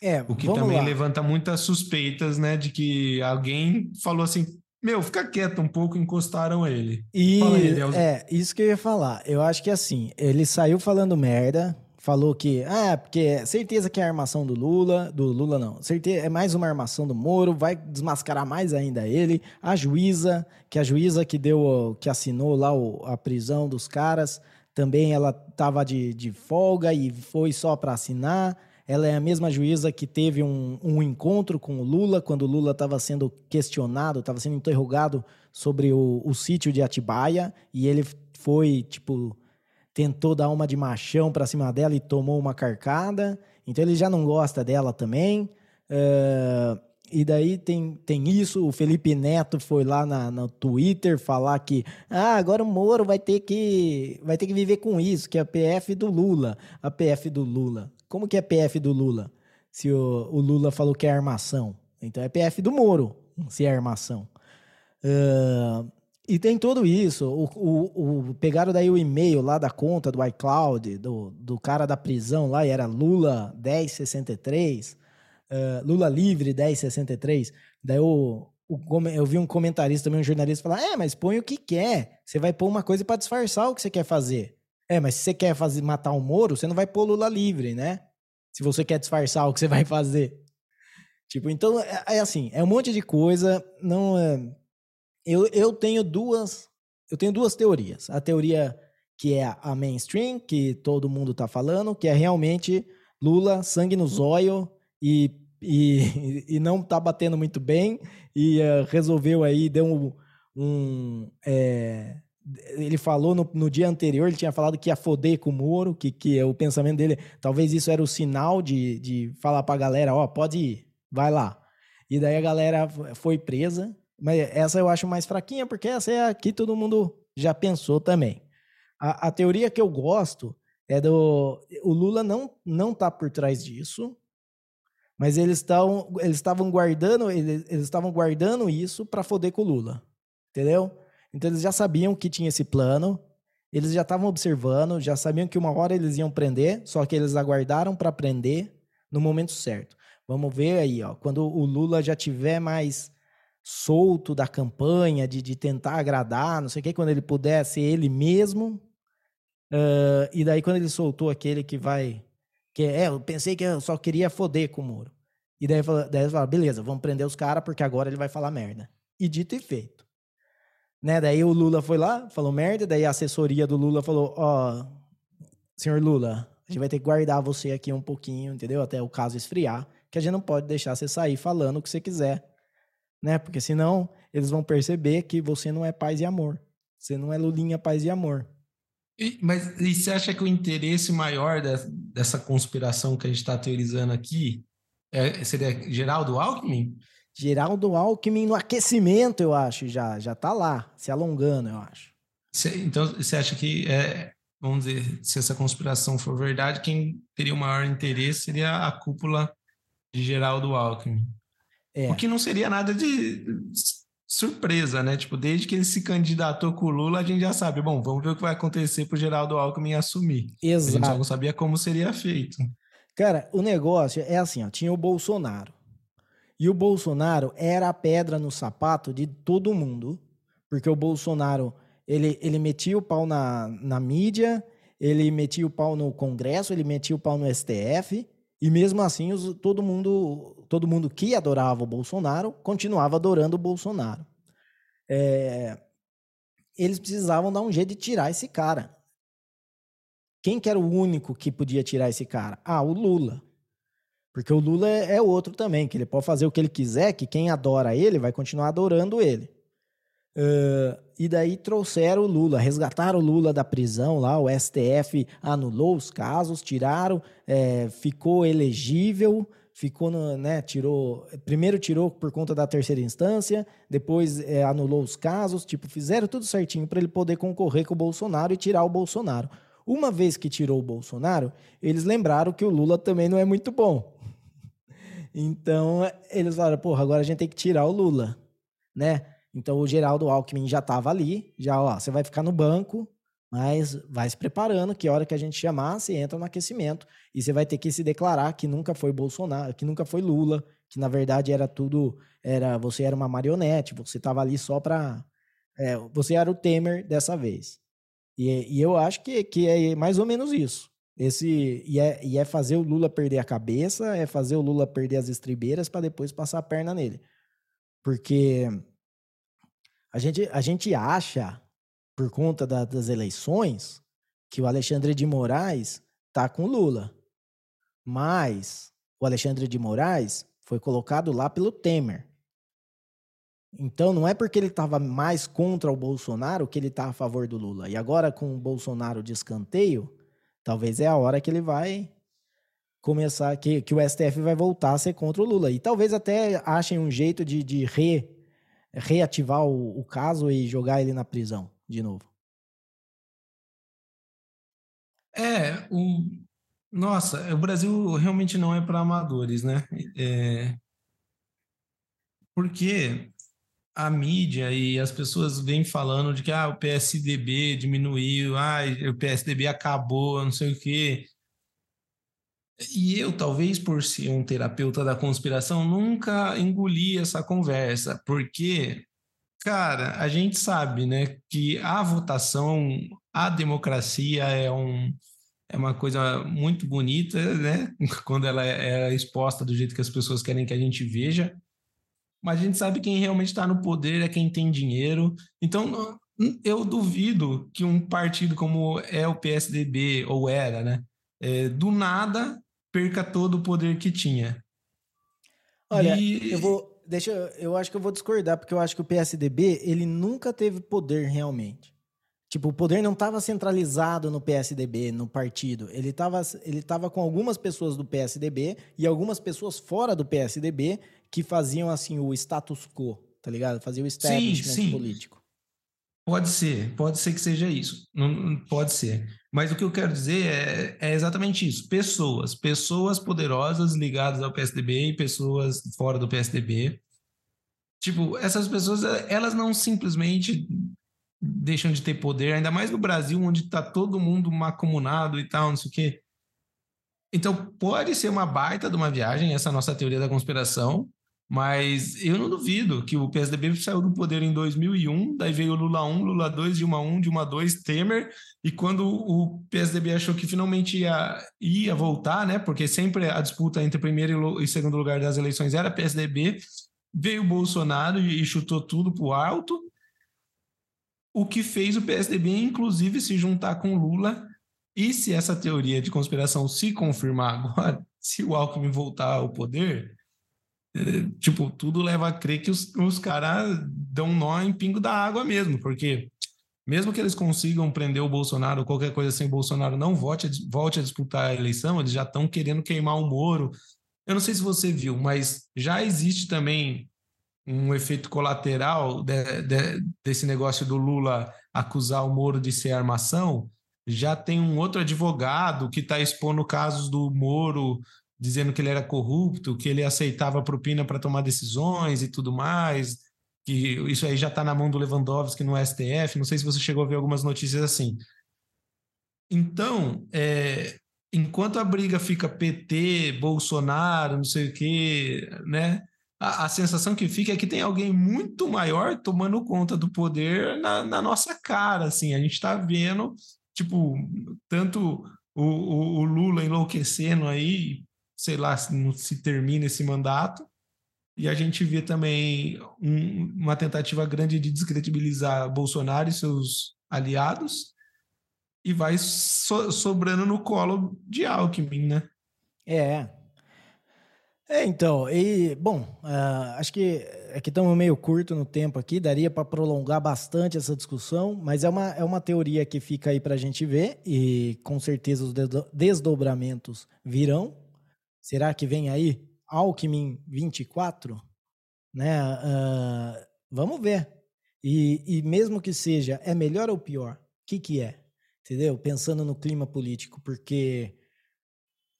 É, o que também lá. levanta muitas suspeitas, né, de que alguém falou assim, meu, fica quieto um pouco, encostaram ele. E aí, é, isso que eu ia falar. Eu acho que assim, ele saiu falando merda, falou que, ah, porque é certeza que é a armação do Lula, do Lula não, certeza é mais uma armação do Moro, vai desmascarar mais ainda ele, a juíza, que a juíza que deu, que assinou lá o, a prisão dos caras, também ela estava de, de folga e foi só para assinar. Ela é a mesma juíza que teve um, um encontro com o Lula quando o Lula estava sendo questionado, estava sendo interrogado sobre o, o sítio de Atibaia e ele foi, tipo, tentou dar uma de machão para cima dela e tomou uma carcada. Então ele já não gosta dela também. Uh, e daí tem, tem isso, o Felipe Neto foi lá na, no Twitter falar que ah, agora o Moro vai ter que vai ter que viver com isso, que é a PF do Lula. A PF do Lula. Como que é PF do Lula? Se o, o Lula falou que é armação. Então é PF do Moro, se é armação. Uh, e tem tudo isso. O, o, o, pegaram daí o e-mail lá da conta do iCloud, do, do cara da prisão lá, e era Lula 1063 uh, Lula livre 1063. Daí o, o, eu vi um comentarista também, um jornalista, falar: é, mas põe o que quer. Você vai pôr uma coisa para disfarçar o que você quer fazer. É, mas se você quer fazer, matar o Moro, você não vai pôr Lula livre, né? Se você quer disfarçar o que você vai fazer. Tipo, então, é, é assim, é um monte de coisa. Não é... eu, eu tenho duas. Eu tenho duas teorias. A teoria que é a mainstream, que todo mundo tá falando, que é realmente Lula, sangue no zóio, e, e, <laughs> e não tá batendo muito bem e uh, resolveu aí, deu um. um é, ele falou no, no, dia anterior, ele tinha falado que ia foder com o Moro, que, que o pensamento dele, talvez isso era o sinal de, de falar pra galera, ó, oh, pode ir, vai lá. E daí a galera foi presa, mas essa eu acho mais fraquinha, porque essa é a que todo mundo já pensou também. A, a teoria que eu gosto é do... O Lula não, não tá por trás disso, mas eles estavam eles estavam guardando eles estavam guardando isso para foder com o Lula, entendeu? Então eles já sabiam que tinha esse plano, eles já estavam observando, já sabiam que uma hora eles iam prender, só que eles aguardaram para prender no momento certo. Vamos ver aí, ó, quando o Lula já tiver mais solto da campanha, de, de tentar agradar, não sei o que, quando ele puder ser ele mesmo. Uh, e daí, quando ele soltou aquele que vai que é, eu pensei que eu só queria foder com o Moro. E daí, daí eles falaram, beleza, vamos prender os caras porque agora ele vai falar merda. E dito e feito. Né? Daí o Lula foi lá, falou merda, daí a assessoria do Lula falou, ó, oh, senhor Lula, a gente vai ter que guardar você aqui um pouquinho, entendeu? Até o caso esfriar. que a gente não pode deixar você sair falando o que você quiser, né? Porque senão eles vão perceber que você não é paz e amor. Você não é Lulinha paz e amor. E, mas e você acha que o interesse maior de, dessa conspiração que a gente está teorizando aqui é, seria Geraldo Alckmin? Geraldo Alckmin no aquecimento, eu acho, já já está lá, se alongando, eu acho. Cê, então, você acha que, é, vamos dizer, se essa conspiração for verdade, quem teria o maior interesse seria a cúpula de Geraldo Alckmin? É. O que não seria nada de surpresa, né? Tipo, desde que ele se candidatou com o Lula, a gente já sabe, bom, vamos ver o que vai acontecer para o Geraldo Alckmin assumir. Exato. A gente só não sabia como seria feito. Cara, o negócio é assim, ó, tinha o Bolsonaro. E o Bolsonaro era a pedra no sapato de todo mundo, porque o Bolsonaro, ele, ele metia o pau na, na mídia, ele metia o pau no Congresso, ele metia o pau no STF, e mesmo assim, os, todo, mundo, todo mundo que adorava o Bolsonaro continuava adorando o Bolsonaro. É, eles precisavam dar um jeito de tirar esse cara. Quem que era o único que podia tirar esse cara? Ah, o Lula. Porque o Lula é, é outro também, que ele pode fazer o que ele quiser, que quem adora ele vai continuar adorando ele. Uh, e daí trouxeram o Lula, resgataram o Lula da prisão lá, o STF anulou os casos, tiraram, é, ficou elegível, ficou no, né, tirou, primeiro tirou por conta da terceira instância, depois é, anulou os casos, tipo, fizeram tudo certinho para ele poder concorrer com o Bolsonaro e tirar o Bolsonaro. Uma vez que tirou o Bolsonaro, eles lembraram que o Lula também não é muito bom. <laughs> Então, eles falaram, porra, agora a gente tem que tirar o Lula, né? Então o Geraldo Alckmin já estava ali, já ó, você vai ficar no banco, mas vai se preparando que a hora que a gente chamar, você entra no aquecimento e você vai ter que se declarar que nunca foi Bolsonaro, que nunca foi Lula, que na verdade era tudo, era você era uma marionete, você estava ali só para é, você era o Temer dessa vez. E, e, eu acho que, que é mais ou menos isso. Esse e é, e é fazer o Lula perder a cabeça, é fazer o Lula perder as estribeiras para depois passar a perna nele. Porque a gente, a gente acha, por conta da, das eleições, que o Alexandre de Moraes está com Lula. Mas o Alexandre de Moraes foi colocado lá pelo Temer. Então não é porque ele estava mais contra o Bolsonaro que ele está a favor do Lula. E agora com o Bolsonaro de escanteio, talvez é a hora que ele vai começar, que, que o STF vai voltar a ser contra o Lula. E talvez até achem um jeito de, de re reativar o, o caso e jogar ele na prisão de novo? É, o nossa, o Brasil realmente não é para amadores, né? É... Porque a mídia e as pessoas vêm falando de que ah, o PSDB diminuiu, ah, o PSDB acabou, não sei o quê. E eu, talvez por ser um terapeuta da conspiração, nunca engoli essa conversa, porque, cara, a gente sabe, né, que a votação, a democracia é, um, é uma coisa muito bonita, né, <laughs> quando ela é, exposta do jeito que as pessoas querem que a gente veja, mas a gente sabe quem realmente está no poder é quem tem dinheiro. Então, eu duvido que um partido como é o PSDB, ou era, né, é, do nada perca todo o poder que tinha. Olha, e... eu vou. Deixa, eu acho que eu vou discordar, porque eu acho que o PSDB ele nunca teve poder realmente. Tipo, o poder não estava centralizado no PSDB, no partido. Ele estava ele tava com algumas pessoas do PSDB e algumas pessoas fora do PSDB que faziam assim o status quo, tá ligado? Faziam o establishment sim, sim. político. Pode ser, pode ser que seja isso. Não, pode ser. Mas o que eu quero dizer é, é, exatamente isso: pessoas, pessoas poderosas ligadas ao PSDB e pessoas fora do PSDB. Tipo, essas pessoas, elas não simplesmente deixam de ter poder, ainda mais no Brasil, onde está todo mundo macomunado e tal, não sei o quê. Então, pode ser uma baita de uma viagem, essa nossa teoria da conspiração, mas eu não duvido que o PSDB saiu do poder em 2001, daí veio Lula 1, Lula 2, Dilma 1, Dilma 2, Temer, e quando o PSDB achou que finalmente ia, ia voltar, né, porque sempre a disputa entre primeiro e segundo lugar das eleições era PSDB, veio o Bolsonaro e chutou tudo para o alto, o que fez o PSDB, inclusive, se juntar com Lula, e se essa teoria de conspiração se confirmar agora, <laughs> se o Alckmin voltar ao poder, tipo, tudo leva a crer que os, os caras dão nó em pingo da água mesmo, porque mesmo que eles consigam prender o Bolsonaro, qualquer coisa sem Bolsonaro não volte, volte a disputar a eleição, eles já estão querendo queimar o Moro. Eu não sei se você viu, mas já existe também um efeito colateral de, de, desse negócio do Lula acusar o Moro de ser armação. Já tem um outro advogado que está expondo casos do Moro, dizendo que ele era corrupto, que ele aceitava propina para tomar decisões e tudo mais que isso aí já está na mão do Lewandowski no STF. Não sei se você chegou a ver algumas notícias assim. Então, é, enquanto a briga fica PT, Bolsonaro, não sei o quê, né? A, a, sensação que fica é que tem alguém muito maior tomando conta do poder na, na nossa cara, assim. A gente está vendo, tipo, tanto o, o, o, Lula enlouquecendo aí, sei lá se, se termina esse mandato, e a gente vê também um, uma tentativa grande de descredibilizar Bolsonaro e seus aliados, e vai so, sobrando no colo de Alckmin, né? É. É, então, e, bom, uh, acho que é que estamos meio curto no tempo aqui, daria para prolongar bastante essa discussão, mas é uma, é uma teoria que fica aí para a gente ver, e com certeza os desdobramentos virão. Será que vem aí Alckmin 24, né? Uh, vamos ver. E, e mesmo que seja, é melhor ou pior? O que, que é? Entendeu? Pensando no clima político, porque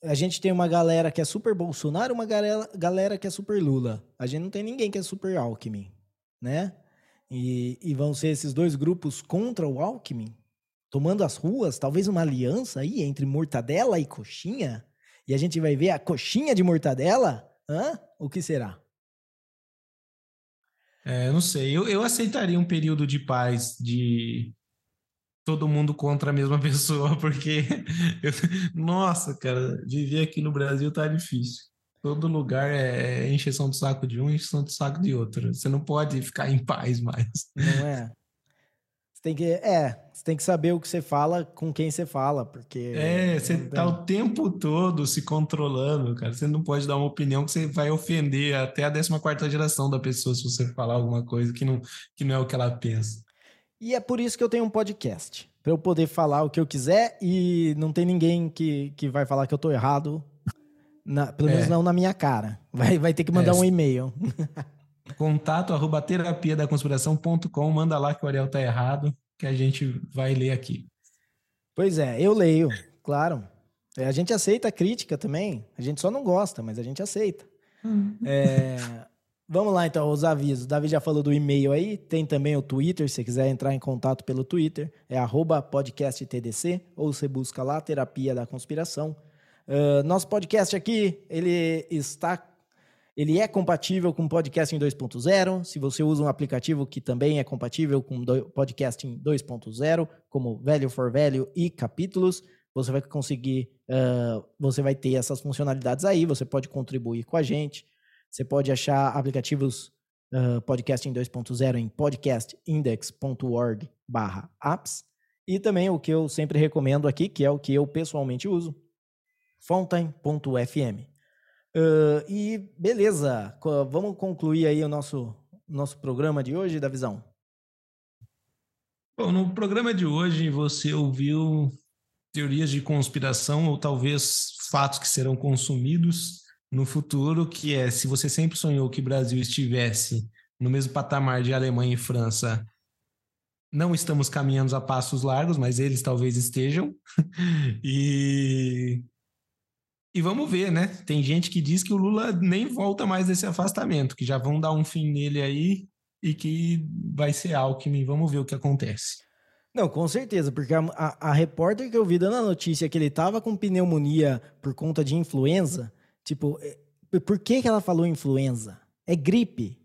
a gente tem uma galera que é super Bolsonaro, uma galera, galera que é super Lula. A gente não tem ninguém que é super Alckmin, né? E, e vão ser esses dois grupos contra o Alckmin, tomando as ruas, talvez uma aliança aí entre mortadela e coxinha, e a gente vai ver a coxinha de mortadela, hã? O que será? É, não sei, eu, eu aceitaria um período de paz, de todo mundo contra a mesma <laughs> pessoa, porque, <laughs> eu, nossa, cara, viver aqui no Brasil tá difícil. Todo lugar é, é encheção de saco de um, encheção de saco de outro. Você não pode ficar em paz mais. Não é? <laughs> Você tem que, é, você tem que saber o que você fala com quem você fala, porque. É, você tá o tempo todo se controlando, cara. Você não pode dar uma opinião que você vai ofender até a 14 geração da pessoa se você falar alguma coisa que não, que não é o que ela pensa. E é por isso que eu tenho um podcast. Pra eu poder falar o que eu quiser e não tem ninguém que, que vai falar que eu tô errado. Na, pelo é. menos não na minha cara. Vai, vai ter que mandar é. um e-mail. <laughs> Contato arroba terapia da conspiração.com. Manda lá que o Ariel tá errado, que a gente vai ler aqui. Pois é, eu leio, claro. É, a gente aceita crítica também. A gente só não gosta, mas a gente aceita. Uhum. É, vamos lá, então, os avisos. O Davi já falou do e-mail aí. Tem também o Twitter, se você quiser entrar em contato pelo Twitter. É podcasttdc, ou você busca lá, Terapia da Conspiração. Uh, nosso podcast aqui, ele está ele é compatível com podcasting 2.0. Se você usa um aplicativo que também é compatível com podcasting 2.0, como Value for Value e capítulos, você vai conseguir, uh, você vai ter essas funcionalidades aí. Você pode contribuir com a gente. Você pode achar aplicativos uh, podcasting 2.0 em podcastindex.org/apps e também o que eu sempre recomendo aqui, que é o que eu pessoalmente uso, fountain.fm. Uh, e beleza, vamos concluir aí o nosso, nosso programa de hoje, da visão. Bom, no programa de hoje você ouviu teorias de conspiração ou talvez fatos que serão consumidos no futuro, que é se você sempre sonhou que o Brasil estivesse no mesmo patamar de Alemanha e França, não estamos caminhando a passos largos, mas eles talvez estejam. <laughs> e e vamos ver, né? Tem gente que diz que o Lula nem volta mais desse afastamento, que já vão dar um fim nele aí e que vai ser Alckmin. Vamos ver o que acontece. Não, com certeza, porque a, a, a repórter que eu vi dando a notícia que ele tava com pneumonia por conta de influenza, tipo, é, por que, que ela falou influenza? É gripe.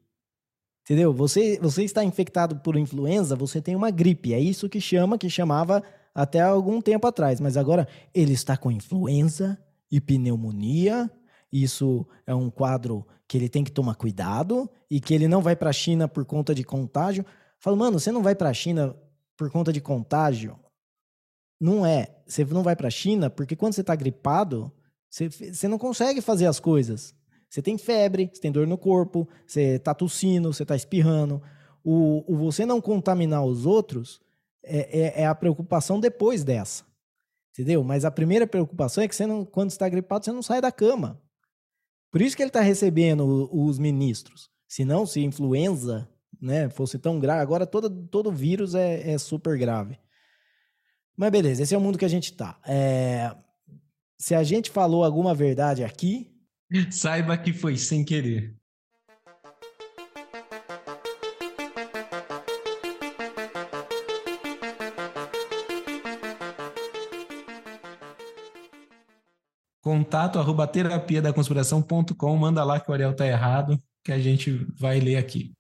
Entendeu? Você, você está infectado por influenza, você tem uma gripe. É isso que chama, que chamava até algum tempo atrás. Mas agora ele está com influenza e pneumonia. Isso é um quadro que ele tem que tomar cuidado e que ele não vai para a China por conta de contágio. Fala, mano, você não vai para a China por conta de contágio? Não é. Você não vai para a China porque quando você está gripado, Você, você não consegue fazer as coisas. Você tem febre, você tem dor no corpo, você tá tossindo, você tá espirrando. O, o você não contaminar os outros é, é, é, a preocupação depois dessa. Entendeu? Mas a primeira preocupação é que você não, quando está gripado, você não sai da cama. Por isso que ele está recebendo os ministros. Se não, se influenza né, fosse tão grave, agora todo, todo vírus é, é super grave. Mas beleza, esse é o mundo que a gente está. É... Se a gente falou alguma verdade aqui. <laughs> Saiba que foi sem querer. Contato arroba terapia da conspiração.com, manda lá que o Ariel tá errado, que a gente vai ler aqui.